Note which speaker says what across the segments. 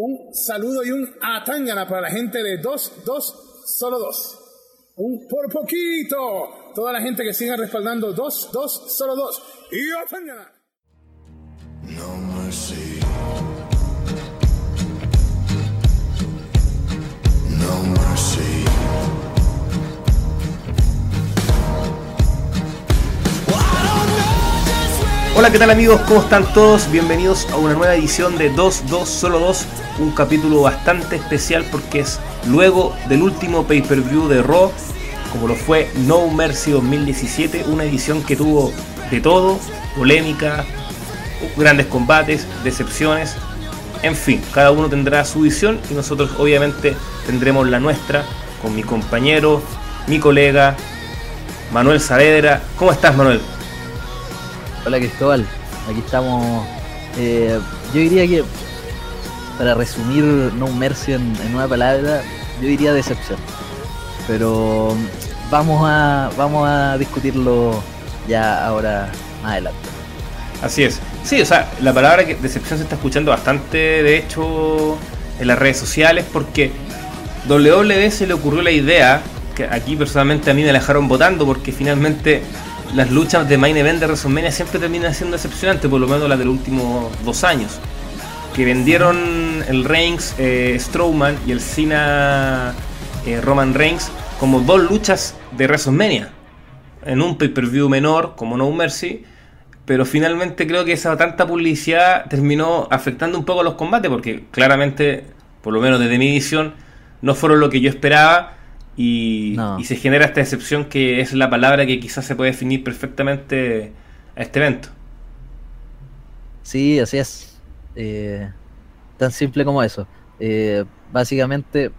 Speaker 1: Un saludo y un atangana para la gente de dos, dos, solo dos. Un por poquito. Toda la gente que siga respaldando dos, dos, solo dos. Y atangana. No
Speaker 2: Hola, ¿qué tal amigos? ¿Cómo están todos? Bienvenidos a una nueva edición de 2, 2, solo 2, un capítulo bastante especial porque es luego del último pay-per-view de Raw, como lo fue No Mercy 2017, una edición que tuvo de todo, polémica, grandes combates, decepciones, en fin, cada uno tendrá su visión y nosotros obviamente tendremos la nuestra con mi compañero, mi colega, Manuel Saavedra. ¿Cómo estás, Manuel?
Speaker 3: Hola Cristóbal, aquí estamos. Eh, yo diría que, para resumir No Mercy en, una palabra, yo diría decepción. Pero vamos a, vamos a discutirlo ya ahora más adelante.
Speaker 2: Así es. Sí, o sea, la palabra decepción se está escuchando bastante, de hecho, en las redes sociales, porque WWE se le ocurrió la idea, que aquí personalmente a mí me la dejaron votando, porque finalmente las luchas de main event de WrestleMania siempre terminan siendo decepcionantes, por lo menos las de los últimos dos años. Que vendieron el Reigns eh, Strowman y el Cena eh, Roman Reigns como dos luchas de WrestleMania. En un pay-per-view menor, como No Mercy. Pero finalmente creo que esa tanta publicidad terminó afectando un poco los combates, porque claramente, por lo menos desde mi visión, no fueron lo que yo esperaba y, se genera esta excepción que es la palabra que quizás se puede definir perfectamente a este evento.
Speaker 3: Sí, así es. Eh, tan simple como eso. Eh, básicamente,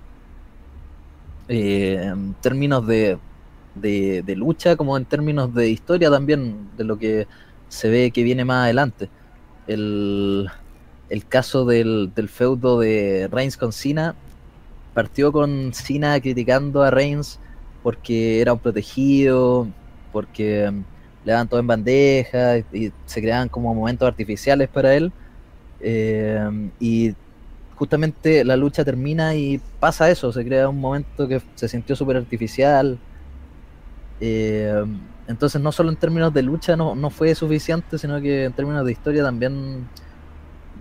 Speaker 3: eh, en términos de, de, lucha, como en términos de historia también, de lo que se ve que viene más adelante. El, el caso del, del feudo de Reigns con Cena partió con Cena criticando a Reigns porque era un protegido, porque mm, le daban todo en bandeja y se creaban como momentos artificiales para él. Eh, y justamente la lucha termina y pasa eso, se crea un momento que se sintió súper artificial. Eh, entonces no solo en términos de lucha no, no, fue suficiente, sino que en términos de historia también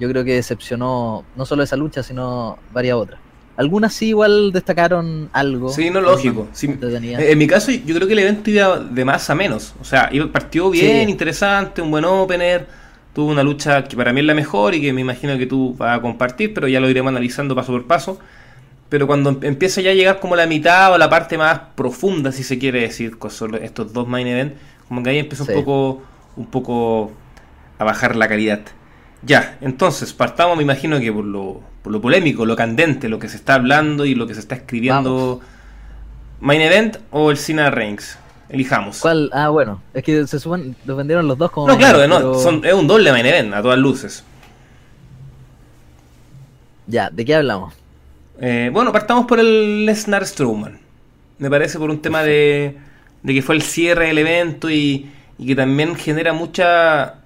Speaker 3: yo creo que decepcionó no solo esa lucha, sino varias otras. Algunas sí igual destacaron algo.
Speaker 2: Sí, no lógico. en mi caso yo creo que el evento iba de más a menos. O sea, partió bien, interesante, un buen opener. Tuvo una lucha que para mí es la mejor y que me imagino que tú vas a compartir, pero ya lo iremos analizando paso por paso. Pero cuando em-, empieza ya a llegar como la mitad o la parte más profunda, si se quiere decir, con estos dos main events, como que ahí empieza un poco un poco a bajar la calidad. Ya, entonces, partamos, me imagino que por lo, por lo polémico, lo candente, lo que se está hablando y lo que se está escribiendo. ¿Main Event o el Cena Reigns? Elijamos.
Speaker 3: ¿Cuál? Ah, bueno, es que se suben, los vendieron los dos como.
Speaker 2: No, claro, no, son, es un doble Main Event, a todas luces.
Speaker 3: Ya, ¿de qué hablamos?
Speaker 2: Eh, bueno, partamos por el Lesnar Strowman. Me parece por un tema de, de que fue el cierre del evento y, y que también genera mucha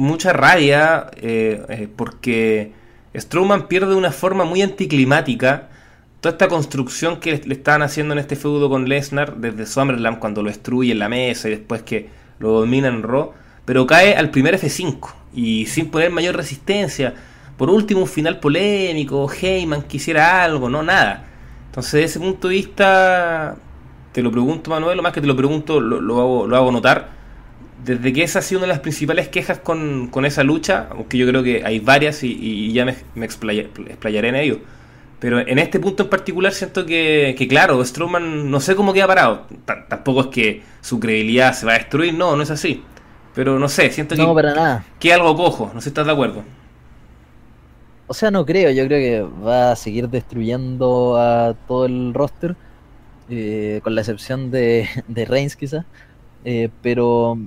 Speaker 2: mucha rabia eh, eh, porque Strowman pierde de una forma muy anticlimática toda esta construcción que le estaban haciendo en este feudo con Lesnar desde Summerland cuando lo destruye en la mesa y después que lo domina en Raw, pero cae al primer F5 y sin poner mayor resistencia. Por último, un final polémico, Heyman quisiera algo, no nada. Entonces, desde ese punto de vista, te lo pregunto, Manuel, lo más que te lo pregunto, lo, hago, lo hago notar desde que esa ha sido una de las principales quejas con, con esa lucha, aunque yo creo que hay varias y, ya me, me explayaré en ello. Pero en este punto en particular siento que, que claro, Strowman no sé cómo queda parado. tampoco es que su credibilidad se va a destruir, no, no es así. Pero no sé, siento
Speaker 3: no, que, para nada.
Speaker 2: que algo cojo, no sé si estás de acuerdo.
Speaker 3: O sea, no creo, yo creo que va a seguir destruyendo a todo el roster, eh, con la excepción de, de Reigns quizás. Eh, pero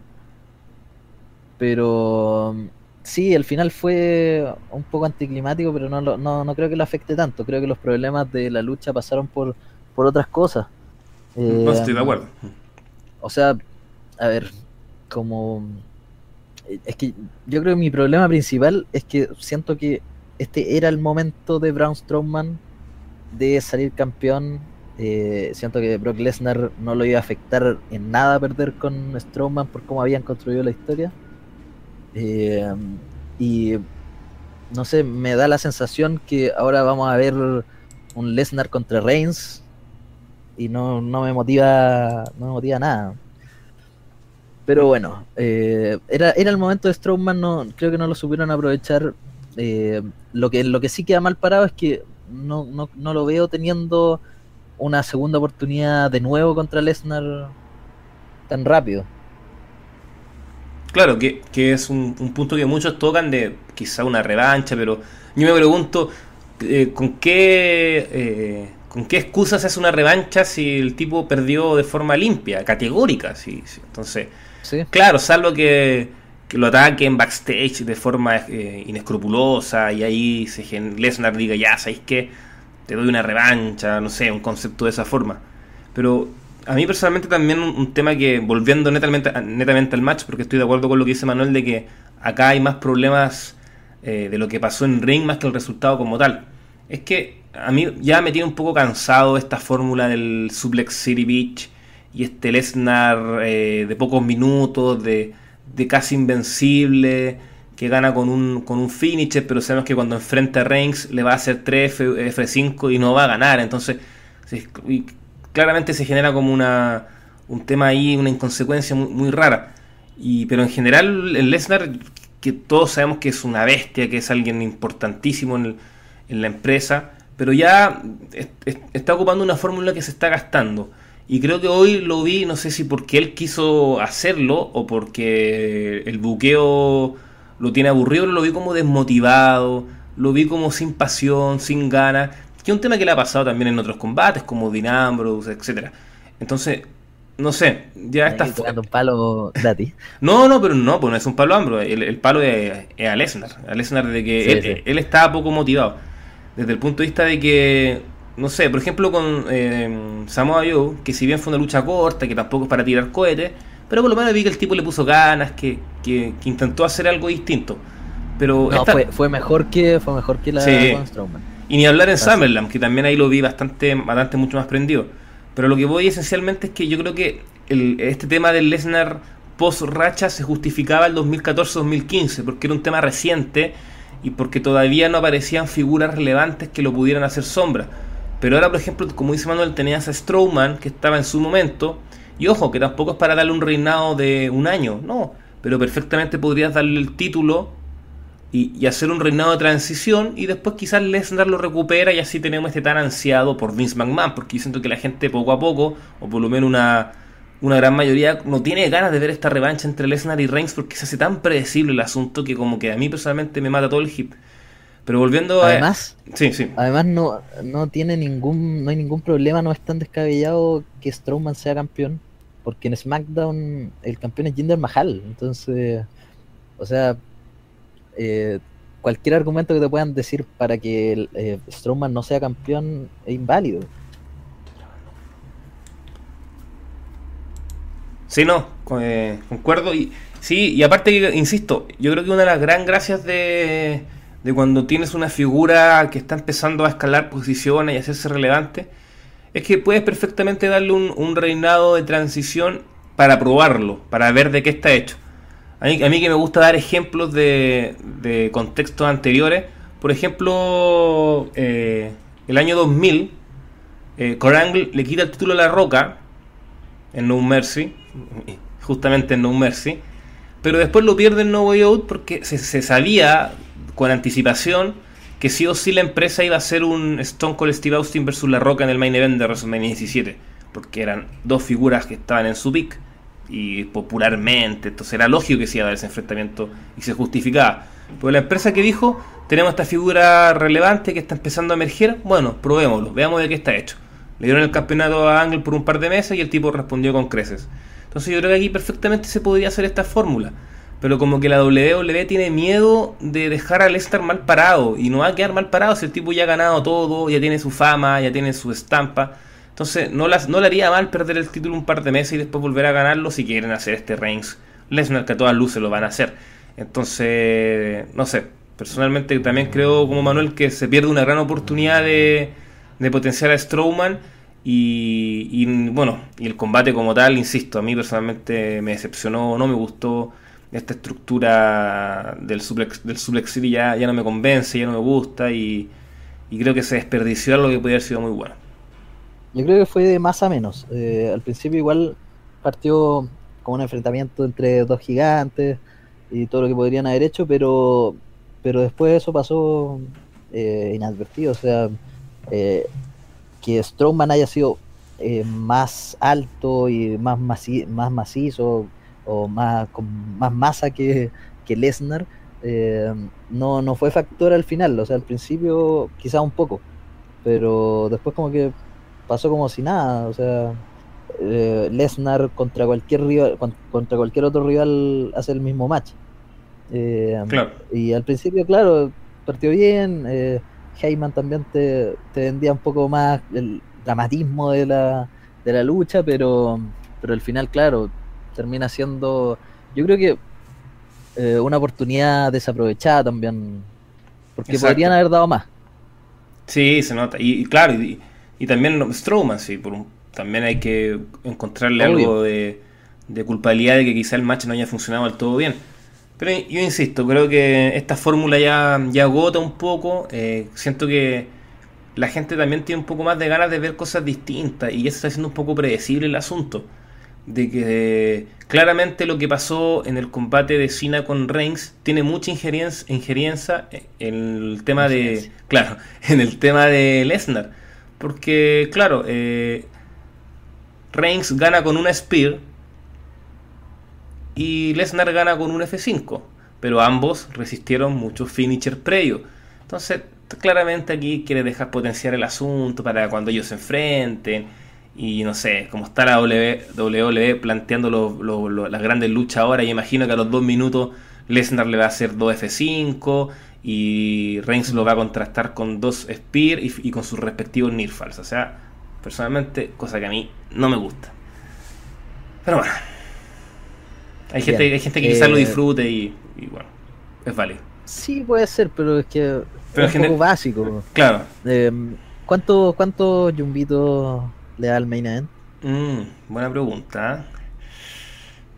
Speaker 3: pero sí, el final fue un poco anticlimático, pero no, no, no creo que lo afecte tanto. Creo que los problemas de la lucha pasaron por, por otras cosas.
Speaker 2: no estoy de eh, acuerdo.
Speaker 3: O sea, a ver, como... Es que yo creo que mi problema principal es que siento que este era el momento de Braun Strowman de salir campeón. Eh, siento que Brock Lesnar no lo iba a afectar en nada perder con Strowman por cómo habían construido la historia. Eh, y no sé, me da la sensación que ahora vamos a ver un Lesnar contra Reigns y no, no me motiva no me motiva nada. Pero bueno, eh, era, era el momento de Strowman, no, creo que no lo supieron aprovechar. Eh, lo, que, lo que sí queda mal parado es que no, no, no lo veo teniendo una segunda oportunidad de nuevo contra Lesnar tan rápido.
Speaker 2: Claro, que, que es un, un, punto que muchos tocan de quizá una revancha, pero yo me pregunto eh, con qué eh, con qué excusas se hace una revancha si el tipo perdió de forma limpia, categórica. Sí, sí. Entonces, ¿Sí? claro, salvo que, que, lo ataquen backstage de forma eh, inescrupulosa y ahí se, Lesnar diga, ya, ¿sabéis qué? Te doy una revancha, no sé, un concepto de esa forma. Pero a mí personalmente también un, tema que, volviendo netamente, netamente al match, porque estoy de acuerdo con lo que dice Manuel, de que acá hay más problemas eh, de lo que pasó en ring más que el resultado como tal. Es que a mí ya me tiene un poco cansado esta fórmula del Suplex City Beach y este Lesnar eh, de pocos minutos, de, de, casi invencible, que gana con un, con un finisher, pero sabemos que cuando enfrenta a Reigns le va a hacer 3 F, 5 y no va a ganar. Entonces, claramente se genera como una, un tema ahí, una inconsecuencia muy, rara. Y, pero en general, el Lesnar, que todos sabemos que es una bestia, que es alguien importantísimo en, en la empresa, pero ya es, es, está ocupando una fórmula que se está gastando. Y creo que hoy lo vi, no sé si porque él quiso hacerlo o porque el buqueo lo tiene aburrido, lo vi como desmotivado, lo vi como sin pasión, sin ganas, que es un tema que le ha pasado también en otros combates, como Dinambros, etcétera. Entonces, no sé, ya está.
Speaker 3: un palo gratis.
Speaker 2: No, no, pero no, pues no es un palo ambro. El, el palo es, es, a Lesnar. A Lesnar de que sí, él, sí. él, está poco motivado. Desde el punto de vista de que, no sé, por ejemplo con eh, Samoa Joe, que si bien fue una lucha corta, que tampoco es para tirar cohetes, pero por lo menos vi que el tipo le puso ganas, que, que, que intentó hacer algo distinto. Pero
Speaker 3: no, esta... fue, fue, mejor que fue mejor que la
Speaker 2: sí. Strowman. Y ni hablar en SummerSlam, que también ahí lo vi bastante, bastante mucho más prendido. Pero lo que voy esencialmente es que yo creo que el, este tema del Lesnar post racha se justificaba el 2014-2015 porque era un tema reciente y porque todavía no aparecían figuras relevantes que lo pudieran hacer sombra. Pero ahora, por ejemplo, como dice Manuel, tenías a Strowman que estaba en su momento. Y ojo, que tampoco es para darle un reinado de un año, no. Pero perfectamente podrías darle el título y, y, hacer un reinado de transición y después quizás Lesnar lo recupera y así tenemos este tan ansiado por Vince McMahon, porque yo siento que la gente poco a poco, o por lo menos una, una gran mayoría, no tiene ganas de ver esta revancha entre Lesnar y Reigns porque se hace tan predecible el asunto que como que a mí personalmente me mata todo el hip. Pero volviendo
Speaker 3: además,
Speaker 2: a... Sí, sí.
Speaker 3: Además no, no tiene ningún no hay ningún problema, no es tan descabellado que Strowman sea campeón, porque en SmackDown el campeón es Jinder Mahal, entonces, o sea, eh, cualquier argumento que te puedan decir para que eh, Strowman no sea campeón es inválido.
Speaker 2: Sí, no, eh, concuerdo. Y, sí, y aparte, insisto, yo creo que una de las gran gracias de, de cuando tienes una figura que está empezando a escalar posiciones y hacerse relevante, es que puedes perfectamente darle un, un reinado de transición para probarlo, para ver de qué está hecho. A mí, a mí que me gusta dar ejemplos de, contextos anteriores. Por ejemplo, eh, el año 2000, eh, Corangle le quita el título a La Roca en No Mercy, justamente en No Mercy, pero después lo pierde en No Way Out porque se, se, sabía con anticipación que sí o sí la empresa iba a hacer un Stone Cold Steve Austin versus La Roca en el main event de WrestleMania 17, porque eran dos figuras que estaban en su pick y popularmente, entonces era lógico que se iba a dar ese enfrentamiento y se justificaba. Pero la empresa que dijo, tenemos esta figura relevante que está empezando a emerger, bueno, probémoslo, veamos de qué está hecho. Le dieron el campeonato a Angle por un par de meses y el tipo respondió con creces. Entonces yo creo que aquí perfectamente se podría hacer esta fórmula. Pero como que la WWE tiene miedo de dejar al Lesnar mal parado. Y no va a quedar mal parado si el tipo ya ha ganado todo, ya tiene su fama, ya tiene su estampa. Entonces, no, las, no le haría mal perder el título un par de meses y después volver a ganarlo si quieren hacer este Reigns Lesnar, que a todas luces lo van a hacer. Entonces, no sé. personalmente también creo como Manuel que se pierde una gran oportunidad de, de potenciar a Strowman y, bueno, y el combate como tal, insisto, a mí personalmente me decepcionó, no me gustó esta estructura del suplex, del suplex ya, ya no me convence, ya no me gusta y, y creo que se desperdició algo que podría haber sido muy bueno.
Speaker 3: Yo creo que fue de más a menos. Eh, al principio igual partió como un enfrentamiento entre dos gigantes y todo lo que podrían haber hecho, pero, pero después eso pasó eh, inadvertido. O sea, eh, que Strowman haya sido más alto y más, más macizo o más, con más masa que, que Lesnar, no, no fue factor al final. O sea, al principio quizá un poco, pero después como que pasó como si nada. O sea, eh, Lesnar contra cualquier rival, contra cualquier otro rival hace el mismo match. Y al principio, claro, partió bien. Eh, Heyman también te, vendía un poco más el dramatismo de la, de la lucha, pero, pero al final, claro, termina siendo, yo creo que eh, una oportunidad desaprovechada también, porque podrían haber dado más.
Speaker 2: Sí, se nota. Y, claro, y, también Strowman, sí, por también hay que encontrarle algo de, de culpabilidad de que quizá el match no haya funcionado del todo bien. Pero yo insisto, creo que esta fórmula ya, ya agota un poco. Eh, siento que la gente también tiene un poco más de ganas de ver cosas distintas y ya se está haciendo un poco predecible el asunto. De que claramente lo que pasó en el combate de Cena con Reigns tiene mucha injerencia, injerencia en el tema de. Claro, en el tema de Lesnar. Porque, claro, eh, Reigns gana con una Spear y Lesnar gana con un F5, pero ambos resistieron muchos finishers previos. Entonces, claramente aquí quiere dejar potenciar el asunto para cuando ellos se enfrenten. Y no sé, como está la WWE planteando las grandes luchas ahora, yo imagino que a los dos minutos Lesnar le va a hacer dos F5 y Reigns lo va a contrastar con dos Spear y, con sus respectivos Nirfals. O sea, personalmente, cosa que a mí no me gusta. Pero bueno, hay gente, hay gente que quizás lo eh, disfrute y, bueno, es válido.
Speaker 3: Sí, puede ser, pero es que es un poco básico.
Speaker 2: Claro.
Speaker 3: Eh, ¿Cuántos cuánto yumbitos le da al main event?
Speaker 2: Mm, buena pregunta.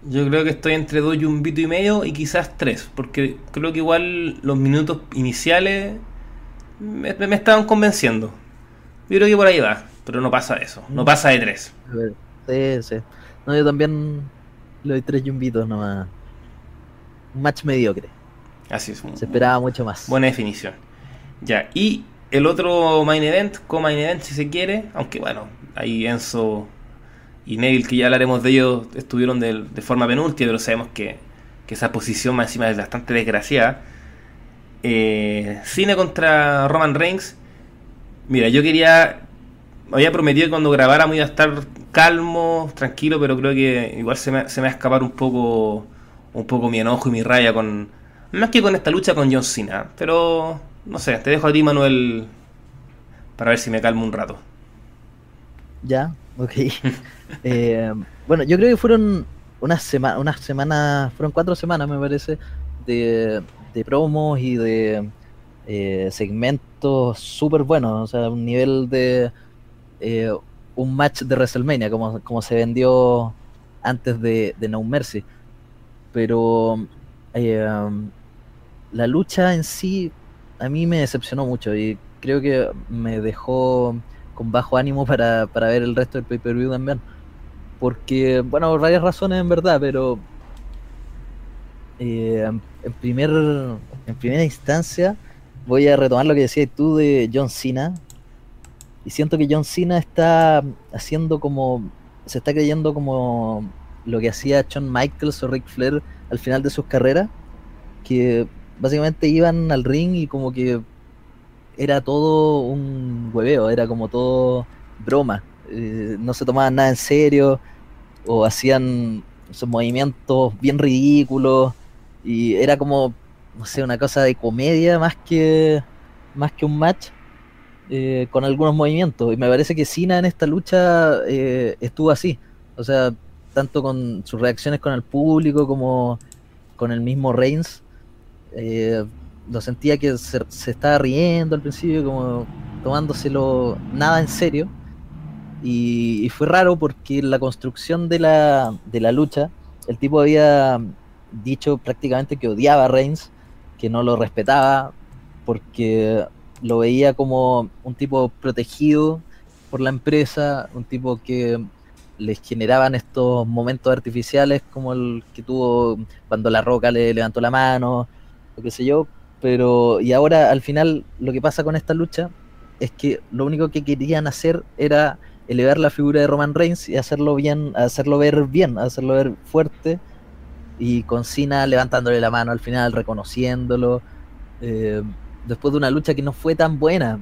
Speaker 2: Yo creo que estoy entre dos yumbitos y medio y quizás tres, porque creo que igual los minutos iniciales me, estaban convenciendo. Yo creo que por ahí va, pero no pasa eso, no mm. pasa de tres.
Speaker 3: Sí, sí. No, yo también le doy tres yumbitos nomás. Un match mediocre.
Speaker 2: Así es.
Speaker 3: Se esperaba mucho más.
Speaker 2: Buena definición. Ya, y el otro main event, co-main event si se quiere, aunque bueno, ahí Enzo y Neville, que ya hablaremos de ellos, estuvieron de, forma penúltima, pero sabemos que, esa posición más encima es bastante desgraciada. Eh, Cine contra Roman Reigns. Mira, yo quería me había prometido que cuando grabáramos iba a estar calmo, tranquilo, pero creo que igual se me, se me va a escapar un poco un poco mi enojo y mi raya con más que con esta lucha con John Cena, pero no sé, te dejo a ti Manuel para ver si me calmo un rato.
Speaker 3: Ya, ok. Eh, bueno, yo creo que fueron unas semanas, unas semanas, fueron cuatro semanas me parece, de, de promos y de eh, segmentos súper buenos, o sea, un nivel de eh, un match de WrestleMania, como, como se vendió antes de, No Mercy. Pero la lucha en sí a mí me decepcionó mucho y creo que me dejó con bajo ánimo para, ver el resto del pay-per-view también. Porque, bueno, por varias razones en verdad, pero eh, en, primer, en primera instancia voy a retomar lo que decías tú de John Cena, y siento que John Cena está haciendo como. Se está creyendo como lo que hacía Shawn Michaels o Ric Flair al final de sus carreras. Que básicamente iban al ring y como que era todo un hueveo, era como todo broma. Eh, no se tomaban nada en serio o hacían esos movimientos bien ridículos y era como, no sé, una cosa de comedia más que, más que un match. Eh, con algunos movimientos. Y me parece que Cena en esta lucha eh, estuvo así. O sea, tanto con sus reacciones con el público como con el mismo Reigns. Lo sentía que se, estaba riendo al principio, como tomándoselo nada en serio. Y, fue raro porque la construcción de la, de la lucha, el tipo había dicho prácticamente que odiaba a Reigns, que no lo respetaba, porque lo veía como un tipo protegido por la empresa, un tipo que les generaban estos momentos artificiales como el que tuvo cuando la roca le levantó la mano, lo que sé yo, pero y ahora al final lo que pasa con esta lucha es que lo único que querían hacer era elevar la figura de Roman Reigns y hacerlo bien, hacerlo ver bien, hacerlo ver fuerte y con Cena levantándole la mano al final, reconociéndolo, eh, después de una lucha que no fue tan buena.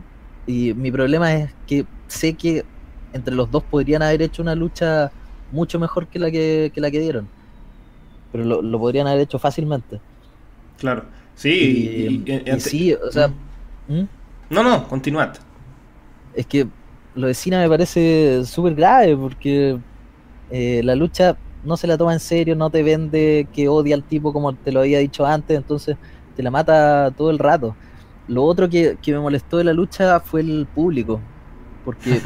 Speaker 3: Y mi problema es que sé que entre los dos podrían haber hecho una lucha mucho mejor que la que, que la que dieron. Pero lo, lo, podrían haber hecho fácilmente.
Speaker 2: Claro. Sí,
Speaker 3: y, y, y, y sí, o sea...
Speaker 2: ¿Mm? No, no, continuad.
Speaker 3: Es que lo de Cena me parece súper grave porque eh, la lucha no se la toma en serio, no te vende que odia al tipo como te lo había dicho antes, entonces te la mata todo el rato. Lo otro que, que me molestó de la lucha fue el público, porque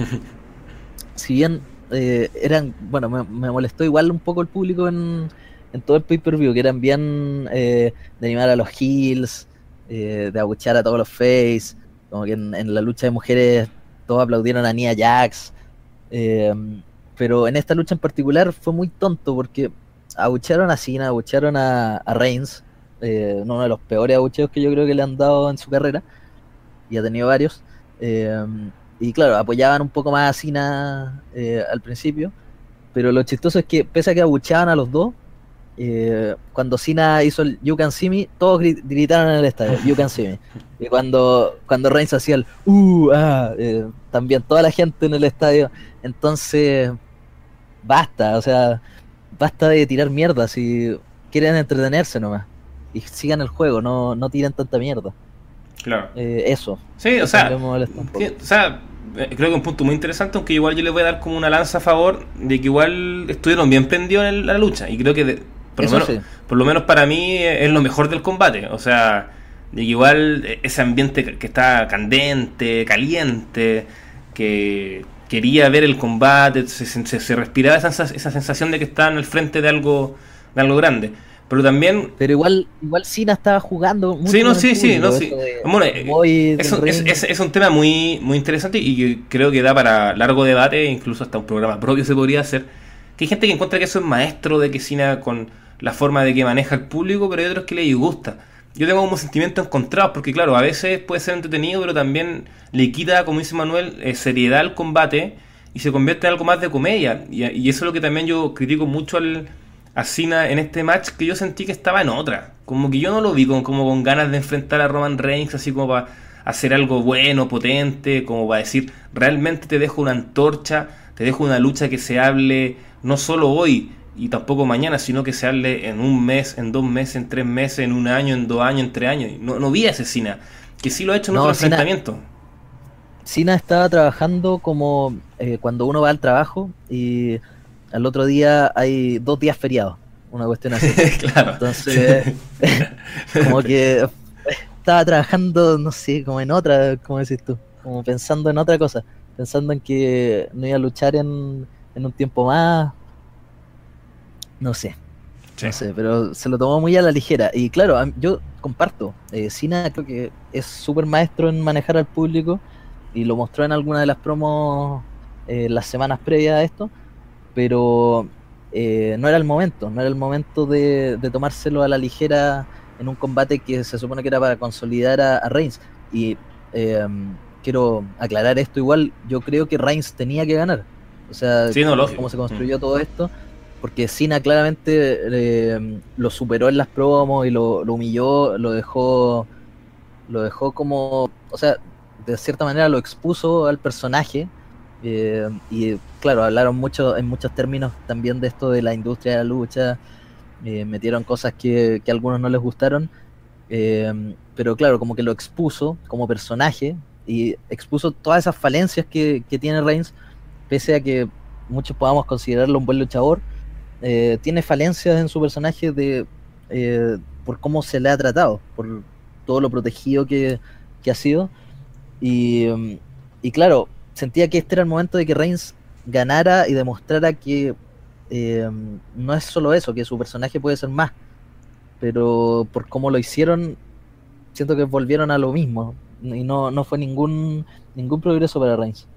Speaker 3: si bien eh, eran, bueno, me, me, molestó igual un poco el público en, en todo el pay-per-view, que eran bien eh, de animar a los heels, eh, de abuchear a todos los face, como que en, la lucha de mujeres todos aplaudieron a Nia Jax, eh, pero en esta lucha en particular fue muy tonto porque abuchearon a Cena, abuchearon a, Reigns, uno de los peores abucheos que yo creo que le han dado en su carrera, y ha tenido varios. Y claro, apoyaban un poco más a Cena al principio, pero lo chistoso es que pese a que abucheaban a los dos, eh, cuando Cena hizo el You Can See Me, todos gritaron en el estadio, You Can See Me. Y cuando, cuando Reigns hacía el Uh, ah, eh, también toda la gente en el estadio. Entonces, basta, o sea, basta de tirar mierda si quieren entretenerse nomás. Y sigan el juego, no, no tiren tanta mierda.
Speaker 2: Claro.
Speaker 3: Eh, eso.
Speaker 2: Sí, o sea, sí, o sea, eh, creo que un punto muy interesante, aunque igual yo les voy a dar como una lanza a favor de que igual estuvieron bien prendidos en la lucha. Y creo que, de, por, lo menos, sí. por lo menos para mí, es lo mejor del combate. O sea, de igual ese ambiente que está candente, caliente, que quería ver el combate, se, se, se respiraba esa, esa sensación de que estaban al frente de algo, de algo grande pero también
Speaker 3: pero igual igual Cena estaba jugando
Speaker 2: mucho sí no sí sí no sí bueno, es, un, es, es, es, un tema muy muy interesante y creo que da para largo debate incluso hasta un programa propio se podría hacer que hay gente que encuentra que eso es maestro de que Cena con la forma de que maneja el público pero hay otros que le disgusta yo tengo como sentimientos encontrados porque claro a veces puede ser entretenido pero también le quita como dice Manuel eh, seriedad al combate y se convierte en algo más de comedia y, y eso es lo que también yo critico mucho al a Cena en este match que yo sentí que estaba en otra. Como que yo no lo vi con, como con ganas de enfrentar a Roman Reigns, así como para hacer algo bueno, potente, como para decir, realmente te dejo una antorcha, te dejo una lucha que se hable no solo hoy y tampoco mañana, sino que se hable en un mes, en dos meses, en tres meses, en un año, en dos años, en tres años. No, no vi a ese Cena, que sí lo ha hecho en no, otro Cena, enfrentamiento.
Speaker 3: Cena estaba trabajando como eh, cuando uno va al trabajo y al otro día hay dos días feriados, una cuestión así.
Speaker 2: claro.
Speaker 3: Entonces, como que estaba trabajando, no sé, como en otra, como decís tú, como pensando en otra cosa, pensando en que no iba a luchar en, en un tiempo más, no sé. Sí. No sé, pero se lo tomó muy a la ligera. Y claro, yo comparto. Eh, creo que es súper maestro en manejar al público y lo mostró en alguna de las promos eh, las semanas previas a esto pero eh, no era el momento, no era el momento de, de, tomárselo a la ligera en un combate que se supone que era para consolidar a, a Reigns. Y eh, quiero aclarar esto igual, yo creo que Reigns tenía que ganar. O sea,
Speaker 2: sí, no,
Speaker 3: cómo se construyó mm. todo esto, porque Cena claramente eh, lo superó en las promos y lo, humilló, lo dejó, lo dejó como, o sea, de cierta manera lo expuso al personaje eh, y claro, hablaron mucho en muchos términos también de esto de la industria de la lucha, eh, metieron cosas que, que, a algunos no les gustaron, pero claro, como que lo expuso como personaje y expuso todas esas falencias que, que tiene Reigns, pese a que muchos podamos considerarlo un buen luchador, eh, tiene falencias en su personaje de por cómo se le ha tratado, por, todo lo protegido que, que ha sido. Y, mm, y, claro, sentía que este era el momento de que Reigns ganara y demostrara que eh, no es solo eso, que su personaje puede ser más. Pero por cómo lo hicieron, siento que volvieron a lo mismo. Y no, no fue ningún, ningún progreso para Reigns.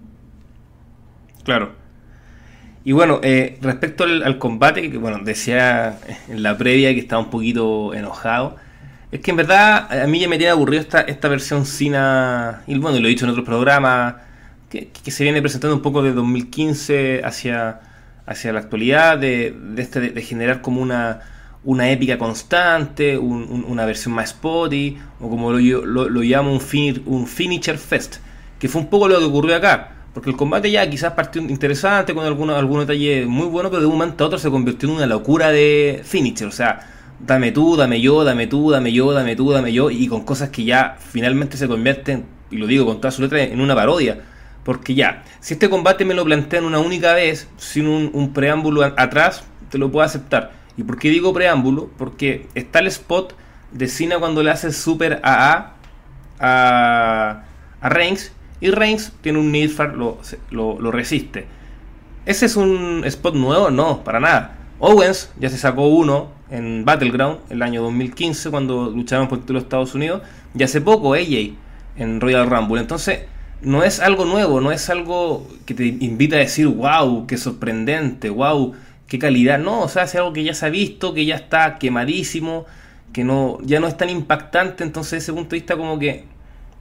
Speaker 2: Claro. Y bueno, eh, respecto al, combate, que bueno, decía en la previa que estaba un poquito enojado. Es que en verdad a mí ya me tiene aburrido esta, esta versión Cina, y bueno, lo he dicho en otros programas, que, se viene presentando un poco de 2015 hacia, hacia la actualidad, de, de, este, de, generar como una, una épica constante, una versión más spotty, o como lo, lo, lo llamo un, fin, un finisher fest, que fue un poco lo que ocurrió acá porque el combate ya quizás partió interesante con algunos algún detalle muy bueno, pero de un momento a otro se convirtió en una locura de finisher. O sea, dame tú, dame yo, dame tú, dame yo, dame tú, dame yo, y con cosas que ya finalmente se convierten, y lo digo con toda su letra, en una parodia. Porque ya, si este combate me lo plantean una única vez, sin un, preámbulo atrás, te lo puedo aceptar. ¿Y por qué digo preámbulo? Porque está el spot de Cena cuando le hace super AA a, a Reigns y Reigns tiene un Nilfar, lo, lo, resiste. ¿Ese es un spot nuevo? No, para nada. Owens ya se sacó uno en Battleground el año 2015 cuando lucharon por el título de Estados Unidos. Y hace poco AJ en Royal Rumble. Entonces, no es algo nuevo, no es algo que te invita a decir, wow, qué sorprendente, wow, qué calidad. No, o sea, es algo que ya se ha visto, que ya está quemadísimo, que no, ya no es tan impactante. Entonces, desde ese punto de vista, como que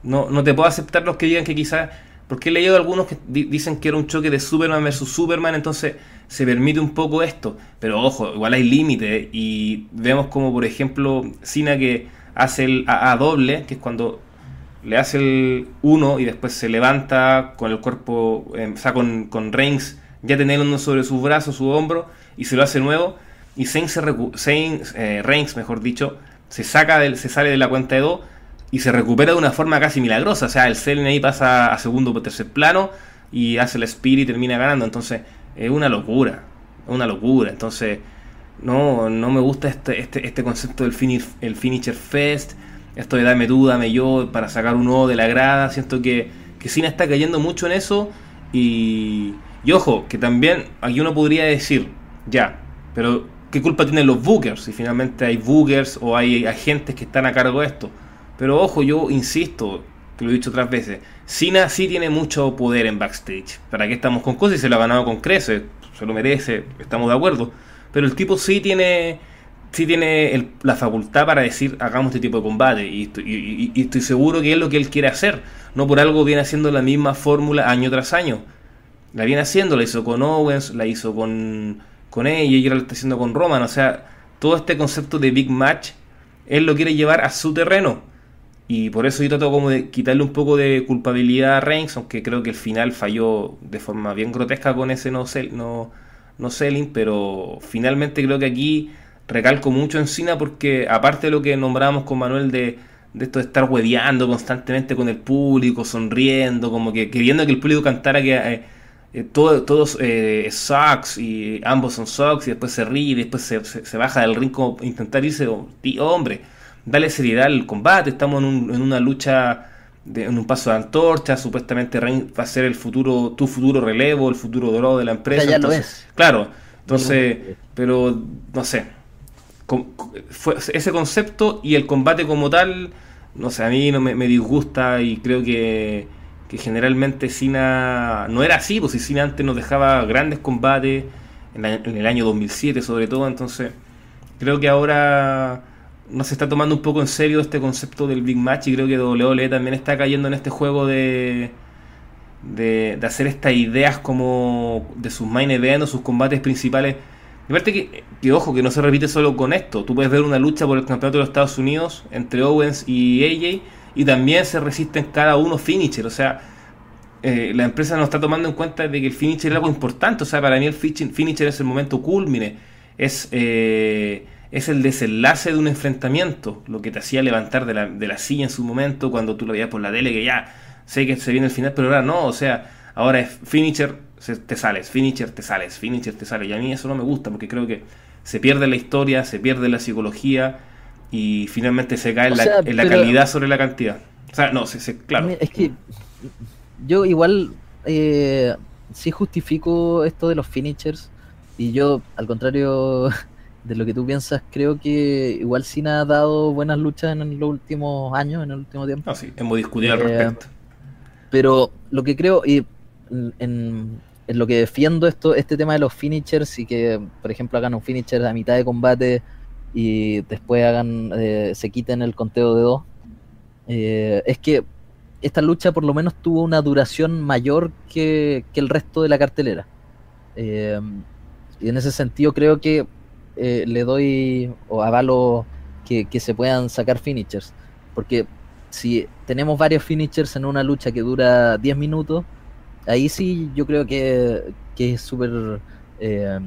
Speaker 2: no, no te puedo aceptar los que digan que quizás. Porque he leído algunos que dicen que era un choque de Superman versus Superman, entonces se permite un poco esto. Pero ojo, igual hay límite. Y vemos como, por ejemplo, Cena que hace el AA doble, que es cuando le hace el 1 y después se levanta con el cuerpo, eh, o sea, con, con Reigns ya teniendo sobre sus brazos, su hombro, y se lo hace nuevo. Y se eh, Reigns, mejor dicho, se saca del, se sale de la cuenta de 2 y se recupera de una forma casi milagrosa. O sea, el Selene ahí pasa a segundo o tercer plano y hace el Spirit y termina ganando. Entonces, es una locura. Es una locura. Entonces, no, no me gusta este, este, este concepto del finish, el Finisher Fest. Esto de dame tú, dame yo para sacar un O de la grada. Siento que, que Cine está cayendo mucho en eso. Y, y ojo, que también aquí uno podría decir, ya, pero ¿qué culpa tienen los bookers? Si finalmente hay bookers o hay agentes que están a cargo de esto. Pero ojo, yo insisto, que lo he dicho otras veces, Cena sí tiene mucho poder en backstage. ¿Para qué estamos con cosas? Y se lo ha ganado con creces, se lo merece, estamos de acuerdo. Pero el tipo sí tiene sí tiene la facultad para decir hagamos este tipo de combate y, estoy seguro que es lo que él quiere hacer. No por algo viene haciendo la misma fórmula año tras año. La viene haciendo, la hizo con Owens, la hizo con, con ella y ahora la está haciendo con Roman. O sea, todo este concepto de Big Match, él lo quiere llevar a su terreno. Y por eso yo trato como de quitarle un poco de culpabilidad a Reigns, aunque creo que el final falló de forma bien grotesca con ese no, no, no selling, pero finalmente creo que aquí recalco mucho en Cena porque aparte de lo que nombrábamos con Manuel de, de esto de estar hueveando constantemente con el público, sonriendo, como que queriendo que el público cantara que eh, eh, todo, todos eh, sucks y ambos son sucks y después se ríe y después se, se, baja del ring como intentar irse, oh, tío, hombre dale seriedad al combate, estamos en, en una lucha, de, en un paso de antorcha, supuestamente va a ser el futuro, tu futuro relevo, el futuro dorado de la empresa.
Speaker 3: ya lo es.
Speaker 2: Claro, entonces, pero no sé, fue ese concepto y el combate como tal, no sé, a mí no me, disgusta y creo que, que generalmente Cena no era así, pues si Cena antes nos dejaba grandes combates, en, en el año 2007 sobre todo, entonces creo que ahora no se está tomando un poco en serio este concepto del Big Match y creo que WWE también está cayendo en este juego de, de, hacer estas ideas como de sus main events o sus combates principales. Y aparte que, que, ojo, que no se repite solo con esto. Tú puedes ver una lucha por el campeonato de los Estados Unidos entre Owens y AJ y también se resisten cada uno finisher. O sea, eh, la empresa no está tomando en cuenta de que el finisher es algo importante. O sea, para mí el finisher es el momento culmine. Es... Eh, es el desenlace de un enfrentamiento, lo que te hacía levantar de la, de la silla en su momento cuando tú lo veías por la tele, que ya sé que se viene el final, pero ahora no, o sea, ahora es finisher, te sales, finisher, te sales, finisher, te sales, y a mí eso no me gusta porque creo que se pierde la historia, se pierde la psicología, y finalmente se cae en la,
Speaker 3: sea,
Speaker 2: en la calidad sobre la cantidad. O sea, no, se, se- claro.
Speaker 3: Es que yo igual eh, sí justifico esto de los finishers y yo, al contrario de lo que tú piensas, creo que igual Cena ha dado buenas luchas en los últimos años, en el último tiempo.
Speaker 2: No, sí, hemos discutido al
Speaker 3: Eh,
Speaker 2: respecto.
Speaker 3: Pero lo que creo, y en, en lo que defiendo esto, este tema de los finishers y que, por ejemplo, hagan un finisher a mitad de combate y después hagan eh, se quiten el conteo de dos, eh, es que esta lucha por lo menos tuvo una duración mayor que, que el resto de la cartelera. Y en ese sentido creo que eh, le doy o avalo que, que se puedan sacar finishers. Porque si tenemos varios finishers en una lucha que dura 10 minutos, ahí sí yo creo que, que es súper eh,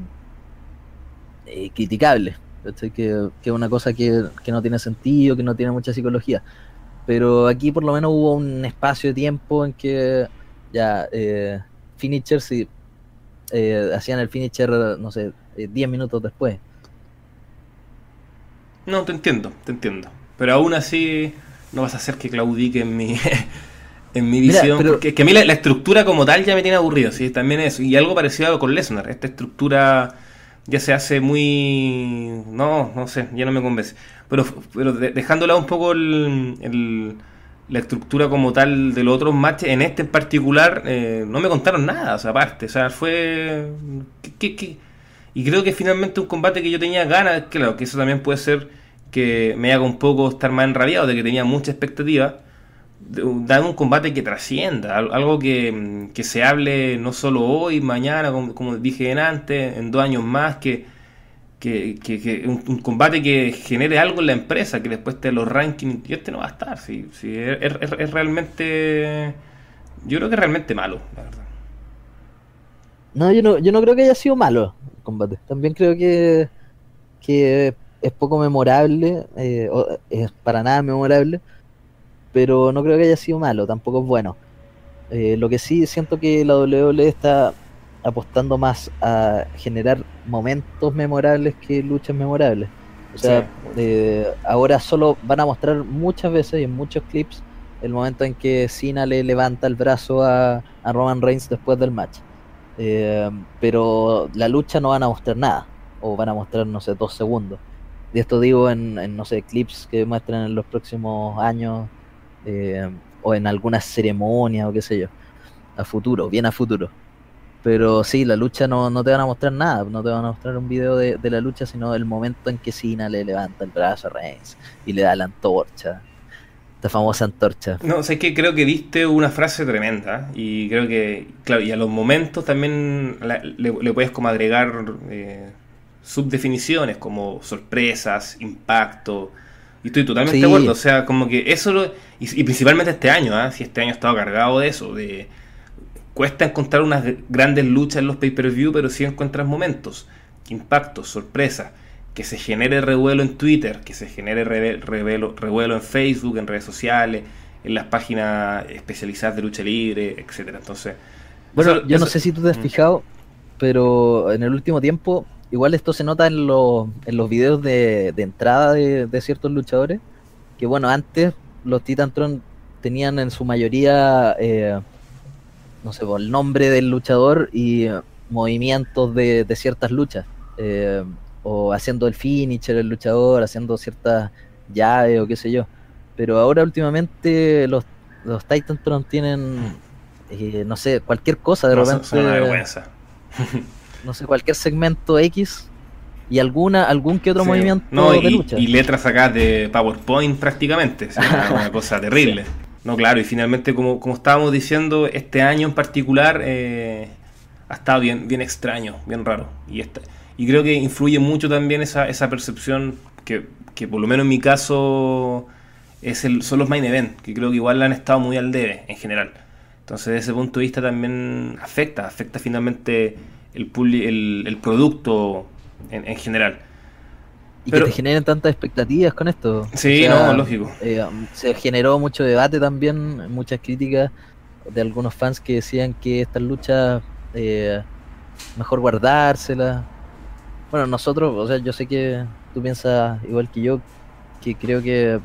Speaker 3: eh, criticable. ¿cachai? Que, es una cosa que, que no tiene sentido, que no tiene mucha psicología. Pero aquí por lo menos hubo un espacio de tiempo en que ya eh, finishers y, eh, hacían el finisher, no sé, eh, 10 minutos después.
Speaker 2: No, te entiendo, te entiendo. Pero aún así no vas a hacer que claudique en mi, en mi
Speaker 3: Mira,
Speaker 2: visión.
Speaker 3: pero-
Speaker 2: Porque es que a mí la, la estructura como tal ya me tiene aburrido, sí, también eso. Y algo parecido con Lesnar. Esta estructura ya se hace muy... No, no sé, ya no me convence. Pero, pero de- dejándola un poco el, el- la estructura como tal de los otros matches, en este en particular eh, no me contaron nada, o sea, aparte. O sea, fue... ¿qué- qué- qué? Y creo que finalmente un combate que yo tenía ganas, claro, que eso también puede ser que me haga un poco estar más enrabiado, de que tenía mucha expectativa, dar un combate que trascienda, al- algo que, mm, que se hable no solo hoy, mañana, como, como dije en antes, en dos años más, que, que, que- un, combate que genere algo en la empresa, que después en los rankings, y este no va a estar, sí, sí, es, es- realmente, yo creo que es realmente malo, la verdad.
Speaker 3: No, yo no, yo no creo que haya sido malo combate. También creo que, que es poco memorable, eh, o- es para nada memorable, pero no creo que haya sido malo, tampoco es bueno. Eh, lo que sí siento que la WWE está apostando más a generar momentos memorables que luchas memorables. O sea,
Speaker 2: Sí.
Speaker 3: eh, ahora solo van a mostrar muchas veces y en muchos clips el momento en que Cena le levanta el brazo a, a Roman Reigns después del match. Eh, pero la lucha no van a mostrar nada, o van a mostrar, no sé, dos segundos. Y esto digo en, no sé, clips que muestren en los próximos años, eh, o en alguna ceremonia, o qué sé yo, a futuro, bien a futuro. Pero sí, la lucha no, no te van a mostrar nada, no te van a mostrar un video de, de la lucha, sino el momento en que Cena le levanta el brazo a Reigns y le da la antorcha, esta famosa antorcha.
Speaker 2: No, sé que creo que diste una frase tremenda y creo que, claro, y a los momentos también la- le, le puedes como agregar eh, subdefiniciones como sorpresas, impacto. Y estoy totalmente
Speaker 3: Sí.
Speaker 2: de acuerdo, o sea, como que eso lo, y, y principalmente este año, ¿ah? si este año ha estado cargado de eso, de cuesta encontrar unas gr- grandes luchas en los pay-per-view, pero sí encuentras momentos, impactos, sorpresas, que se genere revuelo en Twitter, que se genere reve- revelo- revuelo en Facebook, en redes sociales, en las páginas especializadas de lucha libre, etcétera. Entonces,
Speaker 3: Bueno,
Speaker 2: eso-
Speaker 3: yo no sé si tú te has
Speaker 2: Mm.
Speaker 3: fijado, pero en el último tiempo, igual esto se nota en, los en los videos de, de entrada de, de ciertos luchadores, que bueno, antes los Titantron tenían en su mayoría, eh, no sé, por el nombre del luchador y movimientos de, de ciertas luchas, eh, o haciendo el finisher el luchador, haciendo ciertas llaves o qué sé yo. Pero ahora últimamente los, los Titantron tienen eh, no sé, cualquier cosa de
Speaker 2: no, son-
Speaker 3: repente,
Speaker 2: son una vergüenza.
Speaker 3: no sé, cualquier segmento X y alguna algún que otro
Speaker 2: Sí.
Speaker 3: movimiento
Speaker 2: No,
Speaker 3: de
Speaker 2: y,
Speaker 3: lucha.
Speaker 2: y letras sacadas de PowerPoint prácticamente. una, una cosa terrible. No, claro, y finalmente, como, como estábamos diciendo, este año en particular eh, ha estado bien, bien extraño, bien raro. Y, esta- y creo que influye mucho también esa, esa percepción que, que, por lo menos en mi caso, es el, son los main event, que creo que igual han estado muy al debe en general. Entonces, desde ese punto de vista también afecta, afecta finalmente el, el, el producto en, en general.
Speaker 3: y
Speaker 2: pero-
Speaker 3: que te generen tantas expectativas con esto.
Speaker 2: Sí,
Speaker 3: O sea,
Speaker 2: no, lógico.
Speaker 3: eh, se generó mucho debate también, muchas críticas de algunos fans que decían que estas luchas eh, mejor guardárselas. Bueno, nosotros, o sea, yo sé que tú piensas igual que yo, que creo que,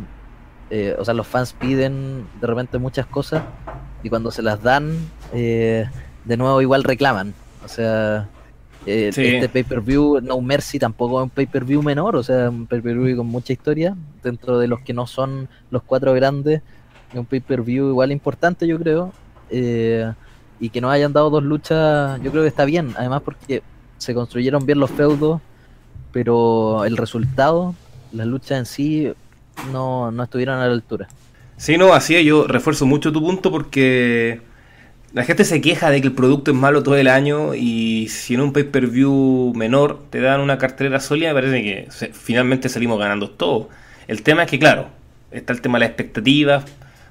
Speaker 3: eh, o sea, los fans piden de repente muchas cosas y cuando se las dan, eh, de nuevo igual reclaman. O sea, eh,
Speaker 2: Sí.
Speaker 3: este pay-per-view, No Mercy, tampoco es un pay-per-view menor, o sea, un pay-per-view con mucha historia, dentro de los que no son los cuatro grandes, es un pay-per-view igual importante, yo creo. eh, y que no hayan dado dos luchas, yo creo que está bien, además porque se construyeron bien los feudos, pero el resultado, las luchas en sí, no, no estuvieron a la altura.
Speaker 2: Sí, no, así es, yo refuerzo mucho tu punto porque la gente se queja de que el producto es malo todo el año y si en un pay-per-view menor te dan una cartelera sólida, parece que se- finalmente salimos ganando todo. El tema es que, claro, está el tema de las expectativas,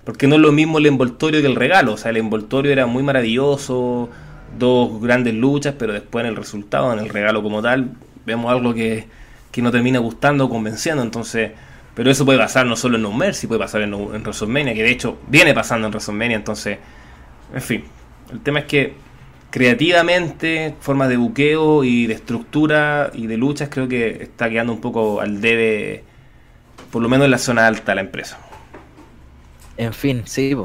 Speaker 2: porque no es lo mismo el envoltorio que el regalo. O sea, el envoltorio era muy maravilloso, dos grandes luchas, pero después en el resultado, en el regalo como tal, vemos algo que, que no termina gustando o convenciendo. Entonces, pero eso puede pasar no solo en No Mercy, puede pasar en, en WrestleMania, que de hecho viene pasando en WrestleMania. Entonces, en fin, el tema es que creativamente, formas de buqueo y de estructura y de luchas, creo que está quedando un poco al debe, por lo menos en la zona alta la empresa.
Speaker 3: En fin, sí.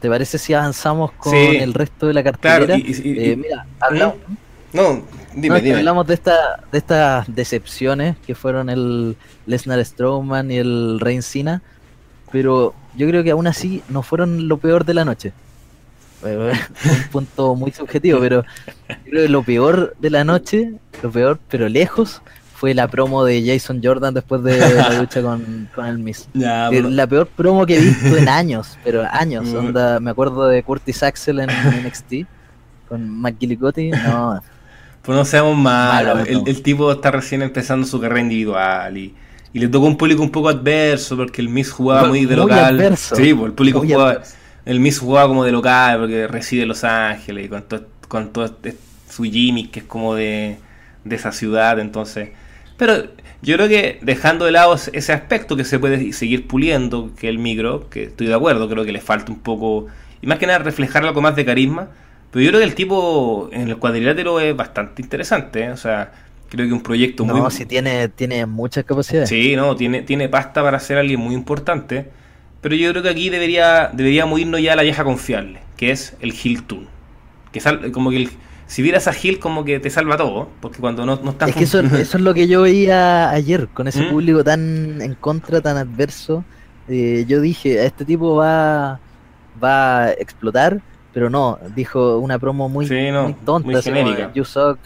Speaker 3: ¿Te parece si avanzamos con
Speaker 2: Sí.
Speaker 3: el resto de la
Speaker 2: Claro,
Speaker 3: cartelera?
Speaker 2: y- y-
Speaker 3: Eh, mira, hablamos,
Speaker 2: No, dime,
Speaker 3: no,
Speaker 2: dime.
Speaker 3: hablamos de, esta, de estas decepciones que fueron el Lesnar Strowman y el Reign Cena, pero yo creo que aún así no fueron lo peor de la noche. Un punto muy subjetivo, pero yo creo que lo peor de la noche, lo peor, pero lejos, fue la promo de Jason Jordan después de la lucha con, con el Miz.
Speaker 2: Ya,
Speaker 3: Eh, La peor promo que he visto en años, pero años.
Speaker 2: Mm.
Speaker 3: Onda, me acuerdo de Curtis Axel en NXT con McGillicuddy. No,
Speaker 2: Pues no seamos malos.
Speaker 3: Malo,
Speaker 2: el, tipo está recién empezando su carrera individual y, y le tocó un público un poco adverso porque el Miss jugaba muy de local.
Speaker 3: adverso.
Speaker 2: Sí, pues el público
Speaker 3: Muy
Speaker 2: jugaba.
Speaker 3: adverso.
Speaker 2: El Miss jugaba como de local porque reside en Los Ángeles y con todo, con todo este- su Jimmy que es como de, de esa ciudad. Entonces. Pero yo creo que dejando de lado ese- aspecto que se puede seguir puliendo, que el micro, que estoy de acuerdo, creo que le falta un poco. Y más que nada reflejar algo más de carisma. Pero yo creo que el tipo en el cuadrilátero es bastante interesante. ¿eh? O sea, creo que un proyecto muy.
Speaker 3: no si tiene, tiene muchas capacidades.
Speaker 2: Sí, no, tiene, tiene pasta para ser alguien muy importante. Pero yo creo que aquí debería deberíamos irnos ya a la vieja confiable, que es el Hill Toon. Que sal- como que el- si vieras a Hill como que te salva todo, porque cuando no, no está
Speaker 3: Es que eso, eso es lo que yo veía ayer, con ese
Speaker 2: ¿Mm?
Speaker 3: público tan en contra, tan adverso. Eh, yo dije, este tipo va, va a explotar, pero no, dijo una promo muy,
Speaker 2: Sí, no,
Speaker 3: muy tonta,
Speaker 2: muy genérica.
Speaker 3: You suck,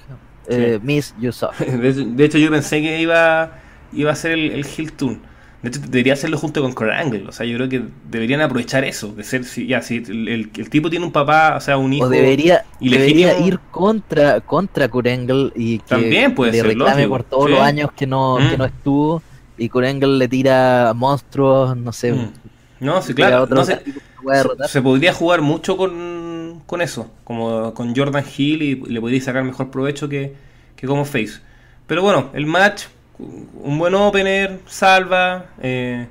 Speaker 3: eh, Miss, you suck.
Speaker 2: de, hecho- de hecho yo pensé que iba, iba a ser el, el Hill Toon. De hecho debería hacerlo junto con Kurt Angle. O sea, yo creo que deberían aprovechar eso. De ser, si, ya, si el, el- el tipo tiene un papá, o sea, un hijo.
Speaker 3: O debería,
Speaker 2: ilegítimo.
Speaker 3: debería ir contra, contra Kurengel y que
Speaker 2: También puede
Speaker 3: le
Speaker 2: ser,
Speaker 3: reclame
Speaker 2: lógico,
Speaker 3: por todos
Speaker 2: sí.
Speaker 3: los años que no,
Speaker 2: Mm.
Speaker 3: que no estuvo y Kurengel le tira monstruos, no sé.
Speaker 2: Mm. No, sí, claro.
Speaker 3: otro
Speaker 2: No sé. Se podría jugar mucho con, con eso, como con Jordan Hill y le podría sacar mejor provecho que, que como Face. Pero bueno, el match, un buen opener, salva, eh,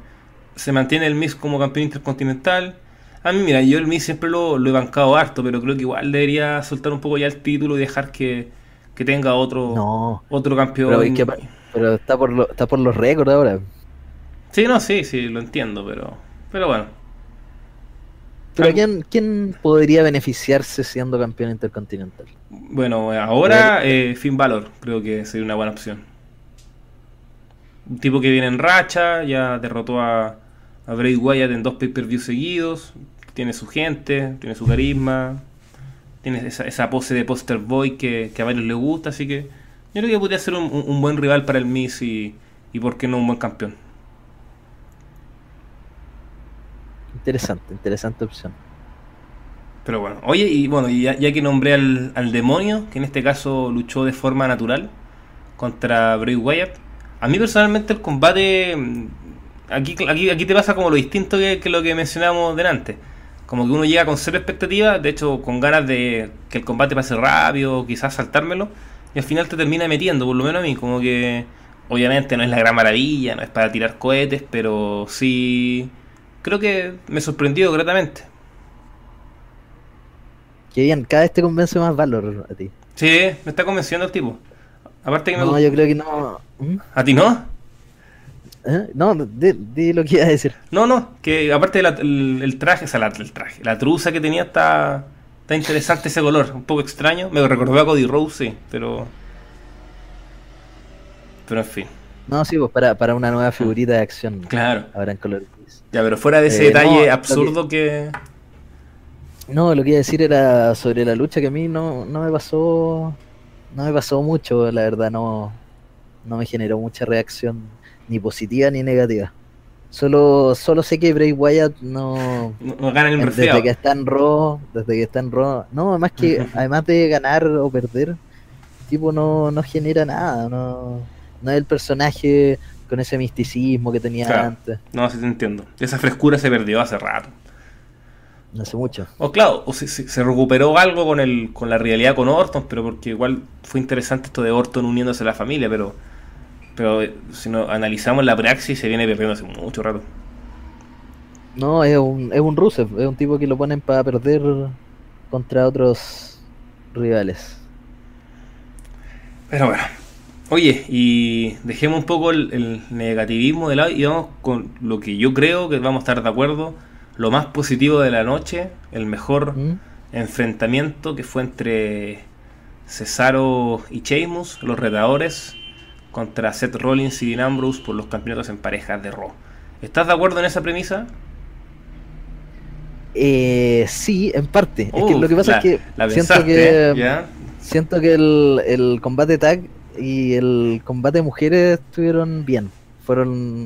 Speaker 2: se mantiene el Miz como campeón intercontinental. A mí, mira, yo el Miz siempre lo, lo he bancado harto, pero creo que igual debería soltar un poco ya el título y dejar que, que tenga otro,
Speaker 3: No,
Speaker 2: otro campeón.
Speaker 3: pero, es que pa- pero está por lo- está por los récords ahora.
Speaker 2: Sí, no, sí, sí, lo entiendo, pero, pero bueno.
Speaker 3: Pero ¿quién, ¿quién podría beneficiarse siendo campeón intercontinental?
Speaker 2: Bueno, ahora eh, Finn Balor creo que sería una buena opción. Un tipo que viene en racha, ya derrotó a, a Bray Wyatt en dos pay-per-views seguidos, tiene su gente, tiene su carisma, tiene esa, esa pose de poster boy que, que a varios les gusta, así que yo creo que podría ser un, un- buen rival para el Miz y, y por qué no un buen campeón.
Speaker 3: Interesante, interesante opción.
Speaker 2: Pero bueno, oye, y bueno, y ya, ya que nombré al, al demonio, que en este caso luchó de forma natural contra Bray Wyatt, a mí personalmente el combate, mm, aquí, aquí, aquí te pasa como lo distinto que, que lo que mencionábamos delante. Como que uno llega con cero expectativas, de hecho con ganas de que el combate pase rápido, quizás saltármelo, y al final te termina metiendo, por lo menos a mí, como que obviamente no es la gran maravilla, no es para tirar cohetes, pero sí creo que me sorprendió gratamente.
Speaker 3: Que bien, cada vez te convence más valor a ti.
Speaker 2: Sí, me está convenciendo el tipo. Aparte que me
Speaker 3: No, yo creo que no. ¿Mm?
Speaker 2: ¿A ti no?
Speaker 3: ¿Eh? No, di, lo que iba a decir.
Speaker 2: No, no, que aparte del el, traje, o sea, la, el traje, la truza que tenía está, está interesante ese color, un poco extraño. Me recordó a Cody Rose, sí, pero. Pero en fin.
Speaker 3: No, sí, pues para, para una nueva figurita de acción.
Speaker 2: Claro.
Speaker 3: Ahora en color
Speaker 2: Ya, pero fuera de ese eh, detalle absurdo que...
Speaker 3: No, lo que iba a decir era sobre la lucha que a mí no, no me pasó. No me pasó mucho, la verdad, no, no me generó mucha reacción, ni positiva ni negativa. Solo, solo sé que Bray Wyatt no.
Speaker 2: No, gana un
Speaker 3: Desde que está en Raw, desde que está en Raw. No, además que, además de ganar o perder, tipo no, no genera nada, no no es el personaje con ese misticismo que tenía antes.
Speaker 2: No, sí te entiendo. Esa frescura se perdió hace rato.
Speaker 3: No hace mucho.
Speaker 2: O claro, o se, se, recuperó algo con el con la realidad con Orton, pero porque igual fue interesante esto de Orton uniéndose a la familia, pero pero eh, si no analizamos la praxis se viene perdiendo hace mucho rato.
Speaker 3: No, es un, es un Rusev, es un tipo que lo ponen para perder contra otros rivales.
Speaker 2: Pero bueno, Oye, y dejemos un poco el, negativismo de lado y vamos con lo que yo creo que vamos a estar de acuerdo. Lo más positivo de la noche, el mejor ¿Mm? enfrentamiento que fue entre Cesaro y Sheamus, los retadores, contra Seth Rollins y Dean Ambrose por los campeonatos en parejas de Raw. ¿Estás de acuerdo en esa premisa?
Speaker 3: Eh, sí, en parte. es que lo que pasa es que siento que siento que el, el combate tag y el combate de mujeres estuvieron bien. Fueron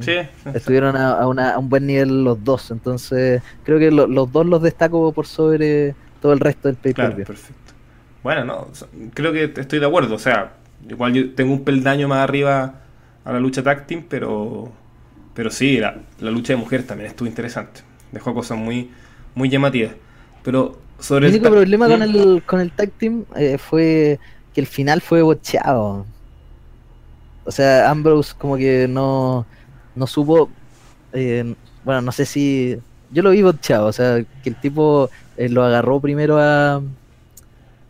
Speaker 3: estuvieron a, un buen nivel los dos. Entonces, creo que los dos los destaco por sobre todo el resto del pay per
Speaker 2: perfecto. Bueno, no, creo que estoy de acuerdo. O sea, igual yo tengo un peldaño más arriba a la lucha tag team, pero pero sí, la, lucha de mujeres también estuvo interesante. Dejó cosas muy muy llamativas. Pero sobre
Speaker 3: el único problema con ¿Mm? el con el tag team eh, fue que el final fue bocheado. O sea, Ambrose como que no, no supo, eh, bueno, no sé si, yo lo vi botchado, o sea, que el tipo eh, lo agarró primero a,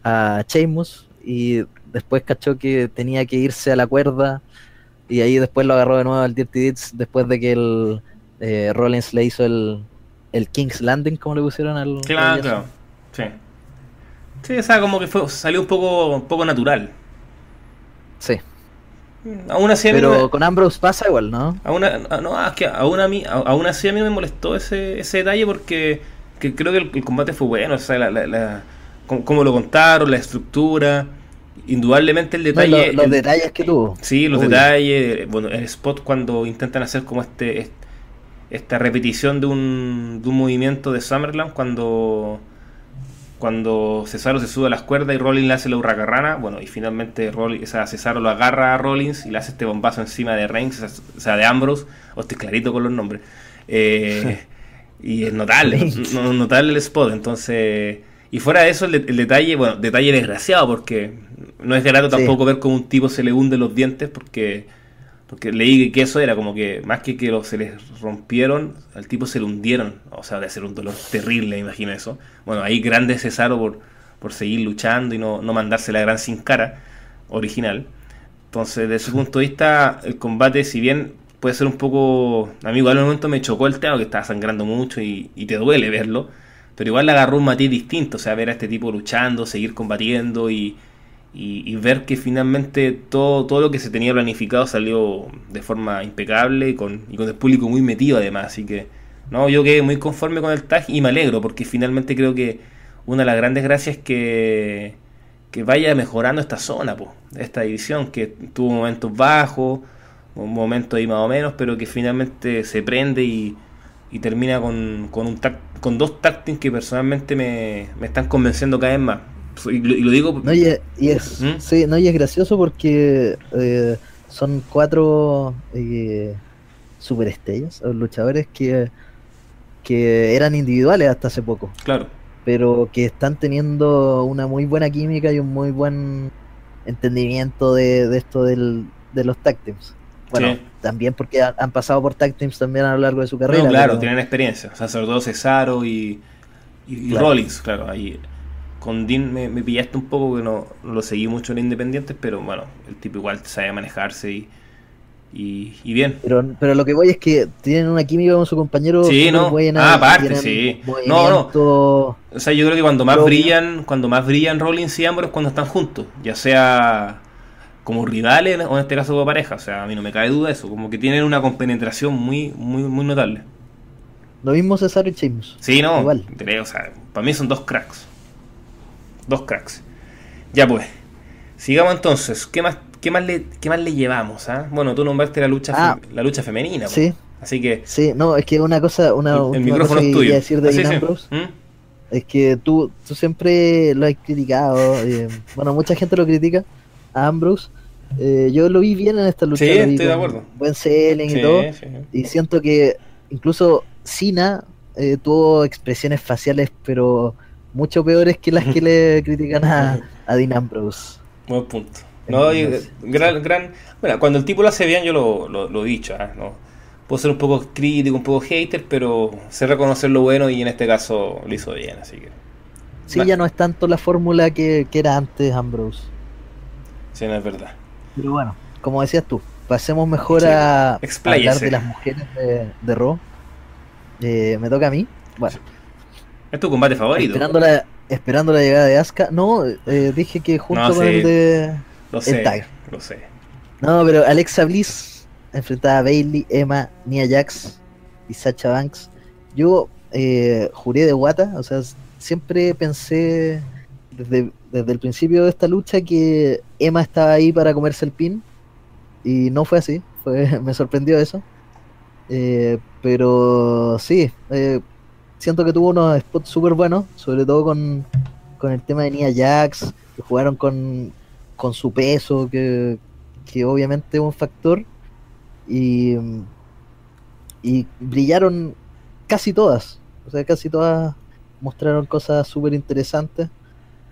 Speaker 3: a Sheamus y después cachó que tenía que irse a la cuerda y ahí después lo agarró de nuevo al Dirty Deeds después de que el eh, Rollins le hizo el, el King's Landing, como le pusieron al...
Speaker 2: Claro, sí. Sí, o sea, como que fue, salió un poco, un poco natural.
Speaker 3: Sí.
Speaker 2: Aún así
Speaker 3: Pero con Ambrose pasa igual, ¿no?
Speaker 2: Aún, no, es que aún, a mí, aún así a mí me molestó ese, ese detalle porque creo que el, combate fue bueno, o sea, la, la, cómo, lo contaron, la estructura, indudablemente el detalle...
Speaker 3: los detalles que tuvo.
Speaker 2: Sí, los detalles, bueno, el spot cuando intentan hacer como este, esta repetición de un, de un movimiento de Summerland cuando cuando Cesaro se sube a las cuerdas y Rollins le hace la hurracarrana, bueno, y finalmente Rollins, o Cesaro lo agarra a Rollins y le hace este bombazo encima de Reigns, o sea, de Ambrose, o estoy clarito con los nombres. Eh, y es notable, notable el spot, entonces... Y fuera de eso, el, detalle, bueno, detalle desgraciado, porque no es grato tampoco ver cómo un tipo se le hunde los dientes, porque porque leí que eso era como que más que que se les rompieron, al tipo se le hundieron. O sea, de ser un dolor terrible, imagino eso. Bueno, ahí grande Cesaro por, por seguir luchando y no, no mandarse la gran sin cara original. Entonces, desde ese punto de vista, el combate, si bien puede ser un poco. A mí, igual en un momento me chocó el tema que estaba sangrando mucho y, y te duele verlo. Pero igual le agarró un matiz distinto. O sea, ver a este tipo luchando, seguir combatiendo y, y, ver que finalmente todo, todo lo que se tenía planificado salió de forma impecable y con, y con el público muy metido además. Así que no, yo quedé muy conforme con el tag y me alegro porque finalmente creo que una de las grandes gracias es que, que vaya mejorando esta zona, pues, esta división, que tuvo momentos bajos, un momento ahí más o menos, pero que finalmente se prende y, y termina con, con, un con dos tactics que personalmente me, me están convenciendo cada vez más. Y lo, digo.
Speaker 3: No, y, es, ¿Mm? sí, no, y es gracioso porque eh, son cuatro eh, superestrellas, luchadores que, que eran individuales hasta hace poco.
Speaker 2: Claro.
Speaker 3: Pero que están teniendo una muy buena química y un muy buen entendimiento de, esto del, de los tag teams. Bueno, también porque han, pasado por tag teams también a lo largo de su carrera.
Speaker 2: claro, tienen experiencia. O sea, sobre todo Cesaro y, y, Rollins, claro, ahí con Dean me, pillaste un poco que no, lo seguí mucho en Independientes, pero bueno, el tipo igual sabe manejarse y, Y, y bien.
Speaker 3: Pero, pero lo que voy es que tienen una química con su compañero.
Speaker 2: Sí, no.
Speaker 3: buena,
Speaker 2: Ah, aparte, sí. No,
Speaker 3: movimiento-
Speaker 2: O sea, yo creo que cuando más brillan, cuando más brillan Rollins y Ambrose es cuando están juntos, ya sea como rivales o en este caso como pareja, o sea, a mí no me cabe duda eso, como que tienen una compenetración muy muy muy notable.
Speaker 3: Lo mismo Cesaro y Sheamus.
Speaker 2: Sí, no,
Speaker 3: Igual.
Speaker 2: creo, o sea, para mí son dos cracks. Dos cracks. Ya pues. Sigamos entonces, ¿qué más qué más le qué más le llevamos, ah? Bueno, tú nombraste la lucha
Speaker 3: Ah.
Speaker 2: la lucha femenina, pues.
Speaker 3: Sí,
Speaker 2: Así que
Speaker 3: sí, no, es que una cosa, una
Speaker 2: el, micrófono es tuyo.
Speaker 3: quería decir de
Speaker 2: Ah, sí, sí. ¿Mm?
Speaker 3: es que tú, tú siempre lo has criticado. eh, bueno, mucha gente lo critica a Ambrose. Eh, yo lo vi bien en esta lucha.
Speaker 2: Sí, estoy de acuerdo.
Speaker 3: Buen selling
Speaker 2: Sí,
Speaker 3: y todo.
Speaker 2: sí.
Speaker 3: Y siento que incluso Cena eh, tuvo expresiones faciales, pero mucho peores que las que le critican a, a Dean Ambrose.
Speaker 2: Buen punto. No, y, gran, gran, bueno, cuando el tipo lo hace bien, yo lo, lo, lo he dicho, ¿ah? ¿no? Puedo ser un poco crítico, un poco hater, pero sé reconocer lo bueno y en este caso lo hizo bien, así que
Speaker 3: Sí, ya no es tanto la fórmula que, que era antes Ambrose.
Speaker 2: sí, no es verdad.
Speaker 3: Pero bueno, como decías tú, pasemos mejor
Speaker 2: Sí,
Speaker 3: a hablar de las mujeres de, de Raw. Eh, me toca a mí. Bueno,
Speaker 2: ¿Es tu combate favorito?
Speaker 3: esperando la, esperando la llegada de Asuka. No, eh, dije que junto
Speaker 2: No,
Speaker 3: con
Speaker 2: sí.
Speaker 3: el de.
Speaker 2: Lo sé, lo sé.
Speaker 3: No, pero Alexa Bliss enfrentaba a Bailey, Emma, Nia Jax y Sacha Banks. Yo eh, juré de guata, o sea, siempre pensé desde, desde el principio de esta lucha que Emma estaba ahí para comerse el pin. Y no fue así, fue, me sorprendió eso. Eh, pero sí, eh, siento que tuvo unos spots súper buenos, sobre todo con, con el tema de Nia Jax, que jugaron con, con su peso, que, que obviamente es un factor, y, y brillaron casi todas, o sea, casi todas mostraron cosas súper interesantes,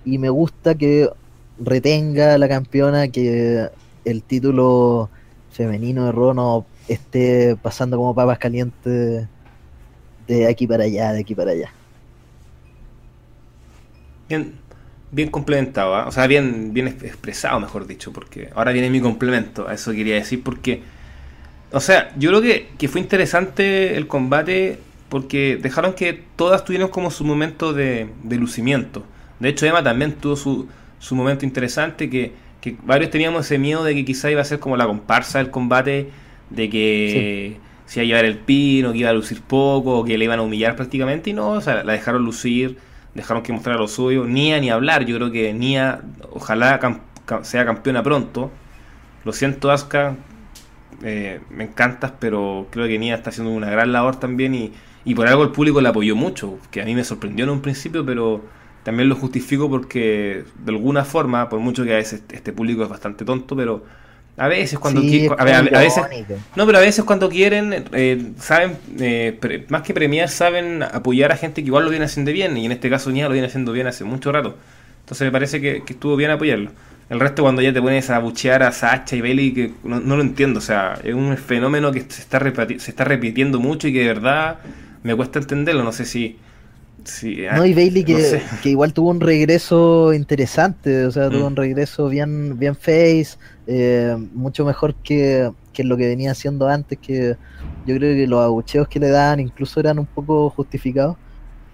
Speaker 3: y me gusta que retenga la campeona, que el título femenino de Raw no esté pasando como papas calientes de aquí para allá, de aquí para allá.
Speaker 2: Bien, bien complementado, ¿ah? o sea, bien, bien ex- expresado, mejor dicho, porque ahora viene mi complemento, a eso quería decir, porque, o sea, yo creo que, que fue interesante el combate porque dejaron que todas tuvieran como su momento de, de lucimiento. De hecho, Emma también tuvo su, su momento interesante, que, que varios teníamos ese miedo de que quizá iba a ser como la comparsa del combate, de que se iba a llevar el pin, o que iba a lucir poco, o que le iban a humillar prácticamente, y no, o sea, la dejaron lucir, dejaron que mostrara lo suyo, Nia ni hablar, yo creo que Nia, ojalá cam- cam- sea campeona pronto. Lo siento, Asuka, eh, me encantas, pero creo que Nia está haciendo una gran labor también y, y por algo el público la apoyó mucho, que a mí me sorprendió en un principio, pero también lo justifico porque de alguna forma, por mucho que a veces este público es bastante tonto, pero a veces cuando
Speaker 3: Sí,
Speaker 2: a, veces no, pero a veces cuando quieren, eh, saben, eh, pre- más que premiar, saben apoyar a gente que igual lo viene haciendo bien, y en este caso Nia lo viene haciendo bien hace mucho rato. Entonces me parece que, que estuvo bien apoyarlo. El resto cuando ya te pones a buchear a Sacha y Bailey, que no, no lo entiendo, o sea, es un fenómeno que se está, se está repitiendo mucho y que de verdad me cuesta entenderlo, no sé si... si ah,
Speaker 3: No, y Bailey que,
Speaker 2: no sé.
Speaker 3: que igual tuvo un regreso interesante, o sea, tuvo
Speaker 2: Mm.
Speaker 3: un regreso bien, bien face, eh, mucho mejor que, que lo que venía haciendo antes, que yo creo que los abucheos que le daban incluso eran un poco justificados,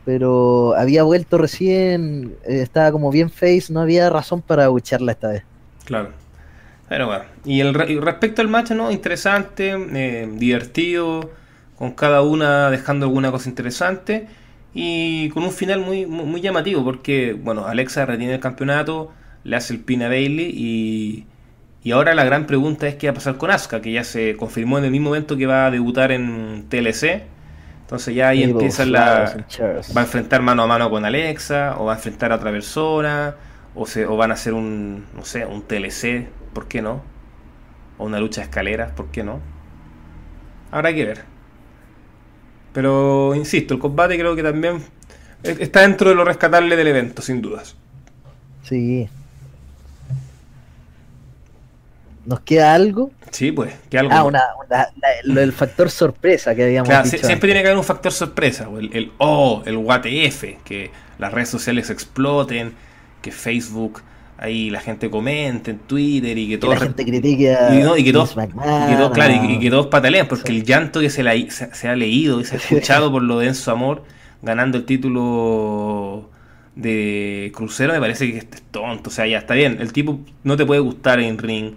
Speaker 3: pero había vuelto recién, eh, estaba como bien face, no había razón para abuchearla esta vez.
Speaker 2: Claro. Pero bueno. Y, el, y respecto al match, ¿no? Interesante, eh, divertido, con cada una dejando alguna cosa interesante y con un final muy, muy, muy llamativo porque, bueno, Alexa retiene el campeonato, le hace el pin a Bailey y, y ahora la gran pregunta es qué va a pasar con Asuka, que ya se confirmó en el mismo momento que va a debutar en TLC. Entonces ya ahí empieza
Speaker 3: flowers
Speaker 2: la, va a enfrentar mano a mano con Alexa, o va a enfrentar a otra persona, o, se, o van a hacer un, no sé, un TLC, ¿por qué no? O una lucha de escaleras, ¿por qué no? Habrá que ver. Pero, insisto, el combate creo que también eh, está dentro de lo rescatable del evento, sin dudas.
Speaker 3: Sí. ¿Nos queda algo?
Speaker 2: Sí, pues, que algo...
Speaker 3: Ah, una, una- la- lo del factor sorpresa que habíamos
Speaker 2: Claro,
Speaker 3: dicho.
Speaker 2: sie- siempre tiene que haber un factor sorpresa, o el, el oh, el WTF, que las redes sociales exploten, que Facebook ahí la gente comente en Twitter y que todos
Speaker 3: la gente critique a
Speaker 2: y, no, y que todos,
Speaker 3: Vince
Speaker 2: y
Speaker 3: McMahon,
Speaker 2: que todos, claro, y, que todos patalean, porque el llanto que se, la- se, se ha leído y se ha escuchado por lo de Enzo Amor ganando el título de crucero me parece que es tonto, o sea, ya está bien, el tipo no te puede gustar en ring,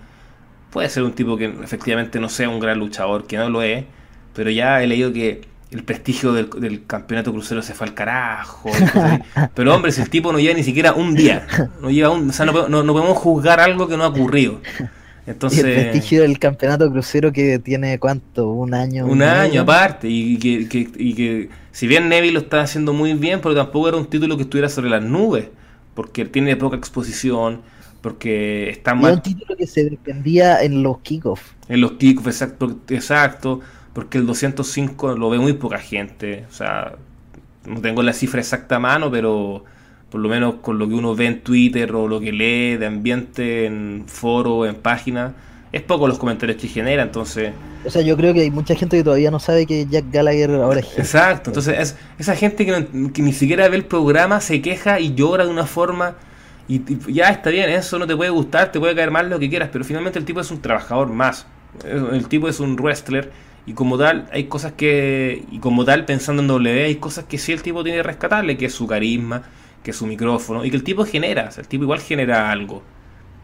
Speaker 2: puede ser un tipo que efectivamente no sea un gran luchador, que no lo es, pero ya he leído que el prestigio del, del campeonato crucero se fue al carajo. Pero hombre, si el tipo no lleva ni siquiera un día, no lleva un, o sea, no, no- no podemos juzgar algo que no ha ocurrido.
Speaker 3: Y
Speaker 2: Entonces,
Speaker 3: el prestigio del campeonato crucero que tiene cuánto, un año.
Speaker 2: un año aparte, y que, que- y que si bien Neville lo está haciendo muy bien, pero tampoco era un título que estuviera sobre las nubes, porque tiene poca exposición, porque está
Speaker 3: Y era
Speaker 2: mal
Speaker 3: un título que se defendía en los kickoffs.
Speaker 2: en los kickoffs, exacto, exacto, porque el 205 lo ve muy poca gente, o sea, no tengo la cifra exacta a mano, pero por lo menos con lo que uno ve en Twitter o lo que lee de ambiente en foro, en páginas, es poco los comentarios que genera, entonces...
Speaker 3: O sea, yo creo que hay mucha gente que todavía no sabe que Jack Gallagher ahora es.
Speaker 2: Exacto, entonces es, esa gente que, no- que ni siquiera ve el programa se queja y llora de una forma y, y ya está bien, eso no te puede gustar, te puede caer mal lo que quieras, pero finalmente el tipo es un trabajador más, el tipo es un wrestler y como tal hay cosas que, y como tal pensando en W hay cosas que sí el tipo tiene que rescatarle, que es su carisma, que es su micrófono y que el tipo genera, el tipo igual genera algo.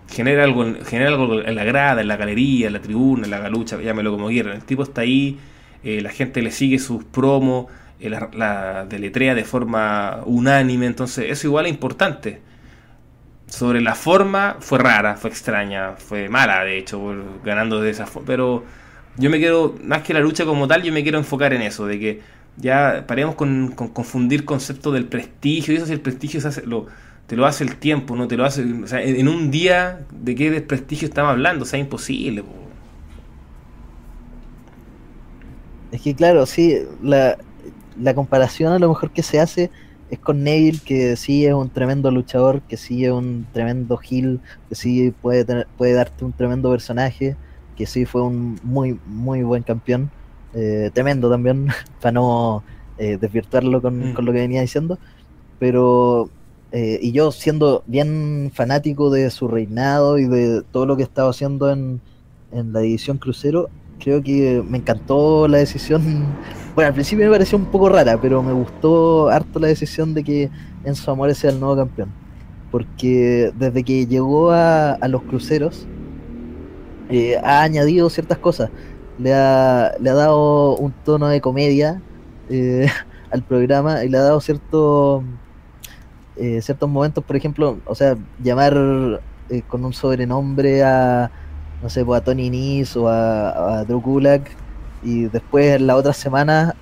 Speaker 2: Genera algo, en- genera algo en la grada, en la galería, en la tribuna, en la galucha, llámelo como quieran. El tipo está ahí, eh, la gente le sigue sus promos, eh, la, la deletrea de forma unánime, entonces eso igual es importante. Sobre la forma fue rara, fue extraña, fue mala de hecho, ganando de esa forma, pero yo me quiero, más que la lucha como tal, yo me quiero enfocar en eso, de que ya paremos con, con confundir conceptos del prestigio, y eso si el prestigio te lo hace el tiempo, no te lo hace, o sea, en, un día, ¿de qué desprestigio estamos hablando? O sea, imposible. po.
Speaker 3: Es que claro, sí, la, la comparación a lo mejor que se hace es con Neville, que sí es un tremendo luchador, que sí es un tremendo heel, que sí puede, tener- puede darte un tremendo personaje, que sí fue un muy, muy buen campeón, eh, tremendo también, para no eh, desvirtuarlo con,
Speaker 2: Mm.
Speaker 3: con lo que venía diciendo, pero, eh, y yo siendo bien fanático de su reinado y de todo lo que estaba haciendo en, en la división crucero, creo que me encantó la decisión. Bueno, al principio me pareció un poco rara, pero me gustó harto la decisión de que Enzo Amore sea el nuevo campeón. Porque desde que llegó a, a los cruceros, eh, ha añadido ciertas cosas. Le ha, le ha dado un tono de comedia eh, al programa y le ha dado cierto, eh, ciertos momentos, por ejemplo, o sea, llamar con un sobrenombre a, no sé, pues a Tony Nis o a, a Drew Gulak y después en la otra semana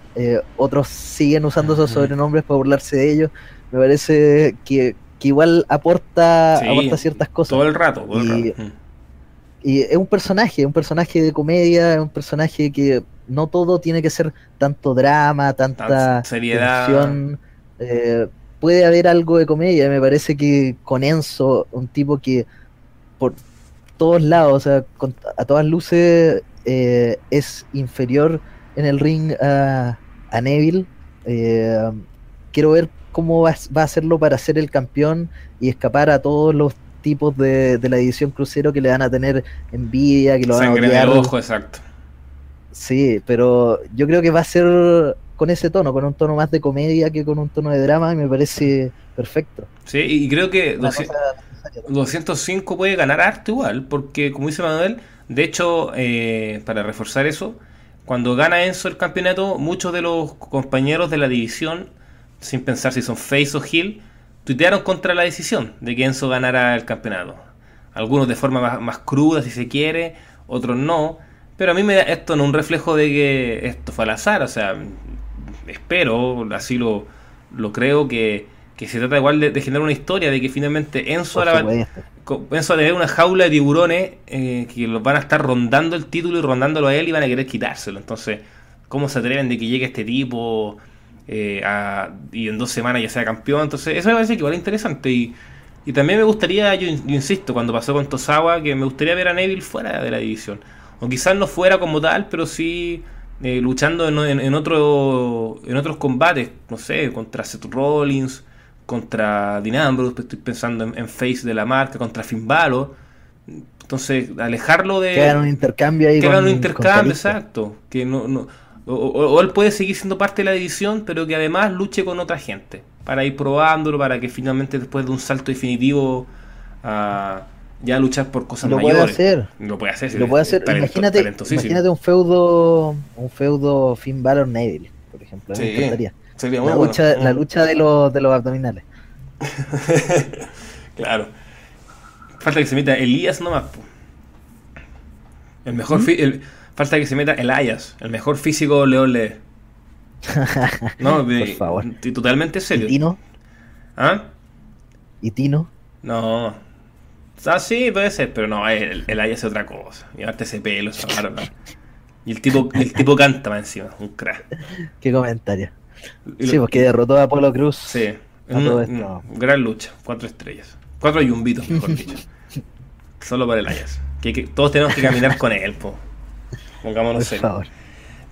Speaker 3: otros siguen usando esos sobrenombres para burlarse de ellos. Me parece que, que igual aporta,
Speaker 2: Sí,
Speaker 3: aporta ciertas cosas.
Speaker 2: Todo el rato, todo el
Speaker 3: Y-
Speaker 2: rato.
Speaker 3: Y es un personaje, un personaje de comedia, es un personaje que no todo tiene que ser tanto drama, tanta
Speaker 2: Tanta seriedad.
Speaker 3: tensión. Eh, puede haber algo de comedia. Me parece que con Enzo, un tipo que por todos lados, o sea, con- a todas luces, eh, es inferior en el ring a, a Neville. Eh, quiero ver cómo va, va a hacerlo para ser el campeón y escapar a todos los tipos de, de la división crucero que le van a tener envidia, que lo van a odiar.
Speaker 2: ojo, exacto.
Speaker 3: Sí, pero yo creo que va a ser con ese tono, con un tono más de comedia que con un tono de drama y me parece perfecto.
Speaker 2: Sí, y creo que
Speaker 3: Una
Speaker 2: 200
Speaker 3: cosa necesaria.
Speaker 2: 205 puede ganar harto igual, porque como dice Manuel, de hecho, eh, para reforzar eso, cuando gana Enzo el campeonato, muchos de los compañeros de la división, sin pensar si son face o heel, tuitearon contra la decisión de que Enzo ganara el campeonato. Algunos de forma más, más cruda, si se quiere, otros no. Pero a mí me da esto es un reflejo de que esto fue al azar, o sea, espero, así lo, lo creo, que, que se trata igual de, de generar una historia, de que finalmente Enzo co- Enzo va a tener una jaula de tiburones eh, que los van a estar rondando el título y rondándolo a él y van a querer quitárselo. Entonces, ¿cómo se atreven de que llegue este tipo eh, a- y en dos semanas ya sea campeón? Entonces, eso me parece que igual es interesante. Y, y también me gustaría, yo, in- yo insisto, cuando pasó con Tosawa, que me gustaría ver a Neville fuera de la división. O quizás no fuera como tal, pero sí eh, luchando en, en- en otro, en otros combates, no sé, contra Seth Rollins, contra Dean Ambrose, estoy pensando en, en face de la marca, contra Finn Balor. Entonces, alejarlo de.
Speaker 3: Que hagan un intercambio ahí.
Speaker 2: Que hagan un intercambio, exacto. Que no, no, o, o- o él puede seguir siendo parte de la división, pero que además luche con otra gente. Para ir probándolo, para que finalmente después de un salto definitivo a ya luchar por cosas
Speaker 3: Lo puede
Speaker 2: mayores.
Speaker 3: hacer.
Speaker 2: Lo puede hacer.
Speaker 3: Lo puede hacer. imagínate, imagínate un feudo, un feudo Finn Balor Neville, por ejemplo.
Speaker 2: Sí,
Speaker 3: Me encantaría.
Speaker 2: sería muy
Speaker 3: La
Speaker 2: bueno.
Speaker 3: lucha, la
Speaker 2: Mm.
Speaker 3: lucha de los, de los abdominales.
Speaker 2: claro. Falta que se meta Elías nomás. El
Speaker 3: ¿Mm?
Speaker 2: mejor el- falta que se meta Elias, el mejor físico León Lee. No,
Speaker 3: Por favor.
Speaker 2: y totalmente
Speaker 3: ¿Y
Speaker 2: serio.
Speaker 3: Tino?
Speaker 2: ¿Ah?
Speaker 3: ¿Y Tino?
Speaker 2: No. Ah, sí, puede ser, pero no, el, el Elias es otra cosa. Llevarte ese pelo, esa barba. Y el tipo, el tipo canta más encima, un crack.
Speaker 3: ¿Qué comentario?
Speaker 2: Y lo-
Speaker 3: Sí, porque derrotó a Apolo Cruz.
Speaker 2: Sí,
Speaker 3: A
Speaker 2: un-
Speaker 3: todo
Speaker 2: un-
Speaker 3: esto.
Speaker 2: gran lucha, cuatro estrellas. Cuatro yumbitos, mejor dicho. Solo para el Ayas. Que, que todos tenemos que caminar con él, po. Pongámonos
Speaker 3: Por
Speaker 2: serios.
Speaker 3: favor.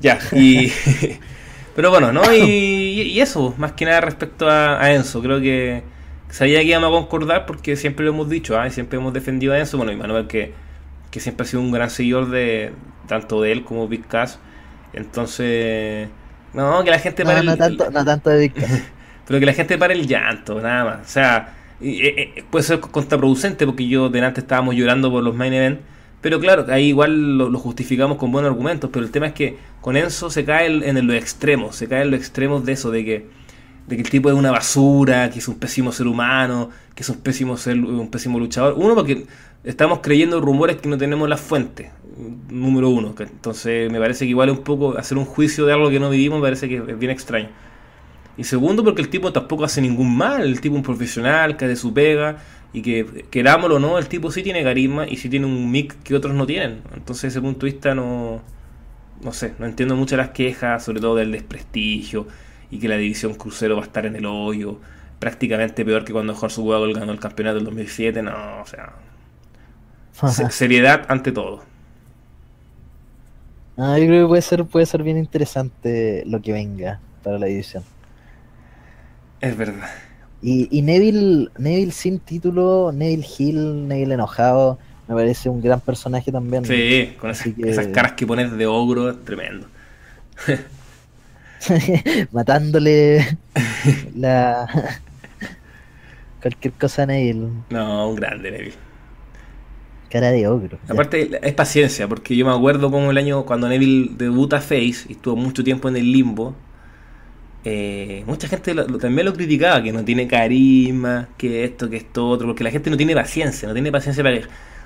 Speaker 2: Ya, y. Pero bueno, ¿no? Y, y eso, más que nada respecto a, a Enzo. Creo que sabía que íbamos a concordar porque siempre lo hemos dicho. Y siempre hemos defendido a Enzo. Bueno, y Manuel, que, que siempre ha sido un gran seguidor de tanto de él como Big Cass. Entonces. No, que la gente
Speaker 3: No,
Speaker 2: pare
Speaker 3: no
Speaker 2: el-
Speaker 3: tanto, no tanto de Víctor.
Speaker 2: pero que la gente pare el llanto, nada más. O sea, eh, eh, puede ser contraproducente porque yo delante estábamos llorando por los main event. Pero claro, ahí igual lo, justificamos con buenos argumentos. Pero el tema es que con Enzo se cae en los extremos. Se cae en los extremos de eso, de que, de el tipo es una basura, que es un pésimo ser humano, que es un pésimo, ser, un pésimo luchador. Uno, porque estamos creyendo rumores que no tenemos la fuente. Número uno. entonces me parece que igual es un poco hacer un juicio de algo que no vivimos, me parece que es bien extraño. Y segundo, porque el tipo tampoco hace ningún mal, el tipo es un profesional que hace su pega y que querámoslo o no, el tipo sí tiene carisma y sí tiene un mic que otros no tienen. Entonces, desde ese punto de vista, no, no sé, no entiendo mucho las quejas, sobre todo del desprestigio y que la división crucero va a estar en el hoyo, prácticamente peor que cuando Jorge Waddle ganó el campeonato del 2007. No, o sea, se- seriedad ante todo.
Speaker 3: No, yo creo que puede ser, puede ser bien interesante lo que venga para la división.
Speaker 2: Es verdad.
Speaker 3: Y, y Neville, Neville sin título, Neville Hill, Neville enojado, me parece un gran personaje también.
Speaker 2: Sí, con esas,
Speaker 3: Así que-
Speaker 2: esas caras que pones de ogro, es tremendo.
Speaker 3: Matándole la cualquier cosa a Neville.
Speaker 2: No, un grande, Neville.
Speaker 3: Cara de ogro. ya.
Speaker 2: Aparte, es paciencia, porque yo me acuerdo como el año cuando Neville debuta Face y estuvo mucho tiempo en el limbo. Eh, mucha gente lo- también lo criticaba, que no tiene carisma, que esto, que esto, otro, porque la gente no tiene paciencia, no tiene paciencia para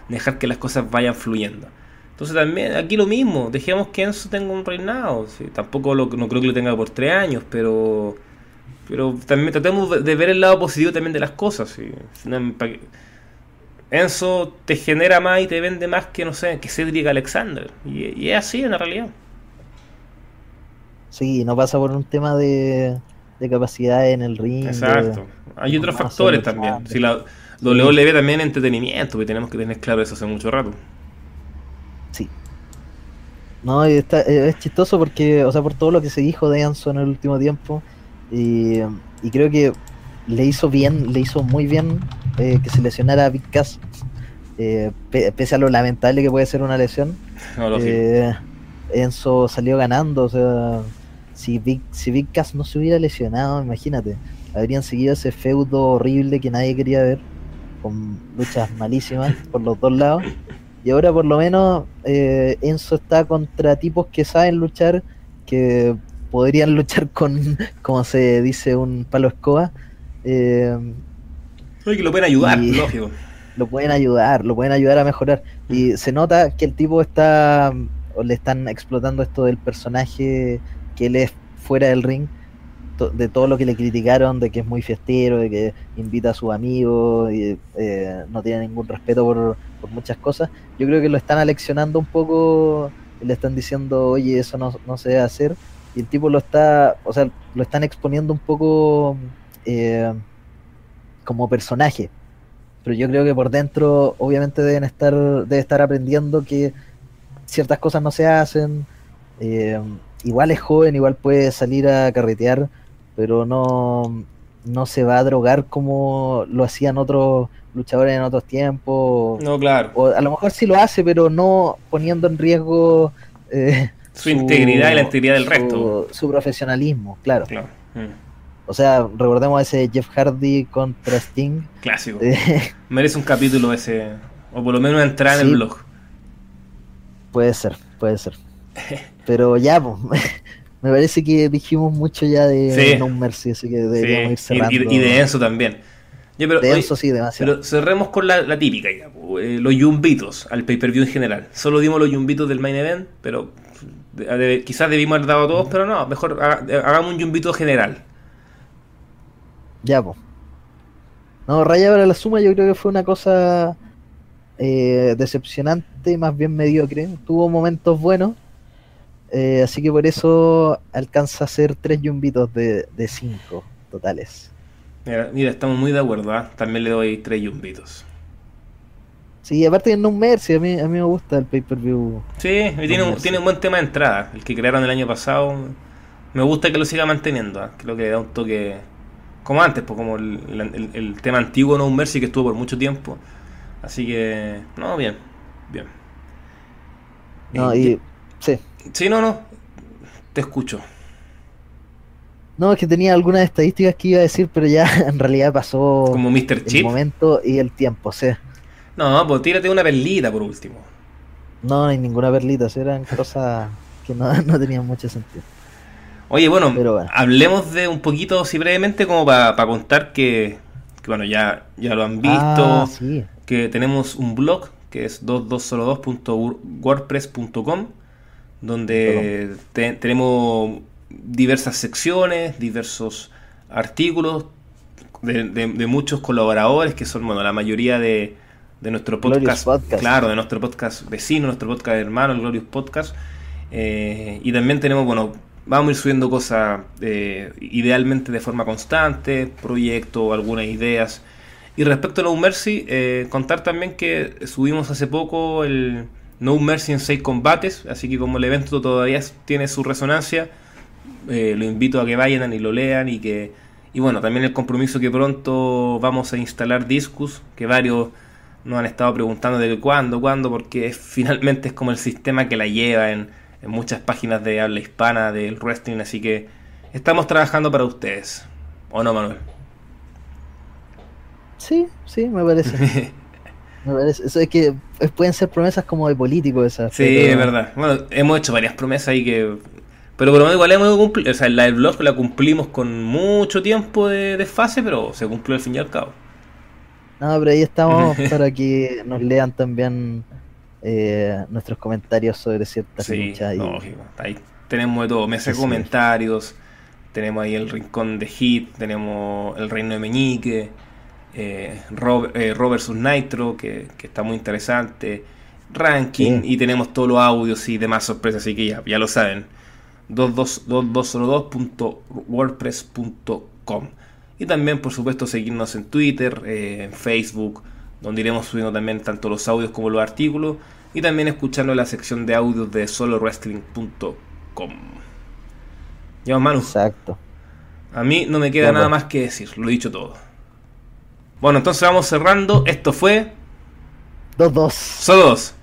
Speaker 2: dejar que las cosas vayan fluyendo. Entonces también aquí lo mismo, dejemos que Enzo tenga un reinado, tampoco lo, no creo que lo tenga por tres años, pero pero también tratemos de- ver el lado positivo también de las cosas. Enzo te genera más y te vende más que, no sé, que Cedric Alexander. Y, y es así en la realidad.
Speaker 3: Sí, no pasa por un tema de, de capacidad en el ring. de-
Speaker 2: Exacto. Hay otros factores también. Si la WWE también es entretenimiento, que tenemos que tener claro eso hace mucho rato.
Speaker 3: Sí. No, y está, eh, es chistoso porque, o sea, por todo lo que se dijo de Enzo en el último tiempo, y, y creo que le hizo bien, le hizo muy bien eh, que se lesionara a Big Cass, eh, pe- pese a lo lamentable que puede ser una lesión.
Speaker 2: No,
Speaker 3: eh, Enzo salió ganando, o sea, si Big, si Big Cass no se hubiera lesionado, imagínate, habrían seguido ese feudo horrible que nadie quería ver, con luchas malísimas por los dos lados. Y ahora por lo menos eh, Enzo está contra tipos que saben luchar, que podrían luchar con, como se dice, un palo escoba. eh,
Speaker 2: Oye, que lo pueden ayudar, lógico.
Speaker 3: lo pueden ayudar, lo pueden ayudar a mejorar. Y se nota que el tipo está, o le están explotando esto del personaje que él es fuera del ring, de todo lo que le criticaron, de que es muy fiestero, de que invita a sus amigos, y eh, no tiene ningún respeto por, por muchas cosas. Yo creo que lo están aleccionando un poco, y le están diciendo, oye, eso no, no se debe hacer. Y el tipo lo está, o sea, lo están exponiendo un poco eh, como personaje pero yo creo que por dentro obviamente deben estar debe estar aprendiendo que ciertas cosas no se hacen eh, igual es joven igual puede salir a carretear pero no no se va a drogar como lo hacían otros luchadores en otros tiempos.
Speaker 2: No, claro.
Speaker 3: O a lo mejor sí lo hace, pero no poniendo en riesgo eh,
Speaker 2: Su integridad y la integridad del
Speaker 3: su-
Speaker 2: resto.
Speaker 3: Su profesionalismo, claro.
Speaker 2: Claro. Mm.
Speaker 3: O sea, recordemos ese Jeff Hardy contra Sting.
Speaker 2: Clásico.
Speaker 3: Eh,
Speaker 2: Merece un capítulo ese. O por lo menos una entrada en el blog.
Speaker 3: puede ser, puede ser. Pero ya, pues, me parece que dijimos mucho ya de
Speaker 2: Sí.
Speaker 3: No Mercy, así que deberíamos ir cerrando.
Speaker 2: y, y de Enzo también. Pero,
Speaker 3: De
Speaker 2: oye,
Speaker 3: Enzo sí, demasiado.
Speaker 2: pero cerremos con la, la típica ya, eh, los yumbitos al pay-per-view en general. Solo dimos los yumbitos del main event, pero de- de- quizás debimos haber dado todos, pero no, mejor haga- hagamos un yumbito general.
Speaker 3: Ya, pues. No, Raya para la suma yo creo que fue una cosa eh, decepcionante, más bien mediocre. Tuvo momentos buenos. Eh, así que por eso alcanza a ser tres yumbitos de, de cinco totales.
Speaker 2: Mira, mira, estamos muy de acuerdo, ¿ah? También le doy tres yumbitos.
Speaker 3: Sí, aparte de No Mercy, a mí, a mí me gusta el pay-per-view.
Speaker 2: Sí, tiene, un, tiene un buen tema de entrada, el que crearon el año pasado. Me gusta que lo siga manteniendo, ¿ah? creo que le da un toque como antes, pues como el, el- el tema antiguo No Mercy que estuvo por mucho tiempo. Así que, no, bien, bien.
Speaker 3: No,
Speaker 2: Eh,
Speaker 3: y sí.
Speaker 2: Sí, no, no, te escucho.
Speaker 3: No, es que tenía algunas estadísticas que iba a decir, pero ya en realidad pasó
Speaker 2: Como Mr.
Speaker 3: el
Speaker 2: Chip.
Speaker 3: momento y el tiempo, sí.
Speaker 2: No, pues tírate una perlita por último.
Speaker 3: No, no hay ninguna perlita, eran cosas que no, no tenían mucho sentido.
Speaker 2: Oye, bueno, hablemos de un poquito, así brevemente, como para contar que, que, bueno, ya, ya lo han visto.
Speaker 3: Ah, sí.
Speaker 2: que tenemos un blog que es 2202.wordpress.com donde te- tenemos diversas secciones, diversos artículos de, de- de muchos colaboradores que son, bueno, la mayoría de, de nuestro podcast,
Speaker 3: Podcast.
Speaker 2: claro, de nuestro podcast vecino, nuestro podcast hermano, el Glorious Podcast. Eh, y también tenemos, bueno, vamos a ir subiendo cosas eh, idealmente de forma constante, proyectos, algunas ideas. Y respecto a No Mercy, eh, contar también que subimos hace poco el No Mercy en 6 combates, así que como el evento todavía tiene su resonancia, eh, lo invito a que vayan y lo lean y que y bueno, también el compromiso que pronto vamos a instalar Discus, que varios nos han estado preguntando de cuándo, cuándo, porque es- finalmente es como el sistema que la lleva en, en muchas páginas de habla hispana del wrestling, así que estamos trabajando para ustedes. ¿O no, Manuel?
Speaker 3: Sí, sí, me parece. me parece. Eso es que pueden ser promesas como de político esas.
Speaker 2: Sí,
Speaker 3: pero-
Speaker 2: es verdad. Bueno, hemos hecho varias promesas ahí que... Pero por lo menos igual hemos cumplido. O sea, la del blog la cumplimos con mucho tiempo de desfase, pero se cumplió al fin y al cabo.
Speaker 3: No, pero ahí estamos para que nos lean también eh, nuestros comentarios sobre ciertas
Speaker 2: Sí,
Speaker 3: luchas. y-
Speaker 2: lógico. Ahí tenemos de todo.
Speaker 3: Sí, sí.
Speaker 2: comentarios. Tenemos ahí el rincón de Hit. Tenemos el reino de Meñique. Eh, Rob, eh, Nitro, que, que está muy interesante. Ranking.
Speaker 3: Sí.
Speaker 2: Y tenemos todos los audios y demás sorpresas. Así que ya, ya lo saben. 2202.wordpress.com Y también, por supuesto, seguirnos en Twitter, eh, en Facebook, donde iremos subiendo también tanto los audios como los artículos. Y también escuchando la sección de audios de solowrestling.com. Ya, Manu,
Speaker 3: Exacto.
Speaker 2: a mí no me queda nada más que decir, lo he dicho todo. Bueno, entonces vamos cerrando. Esto fue
Speaker 3: Dos, dos.
Speaker 2: Solos.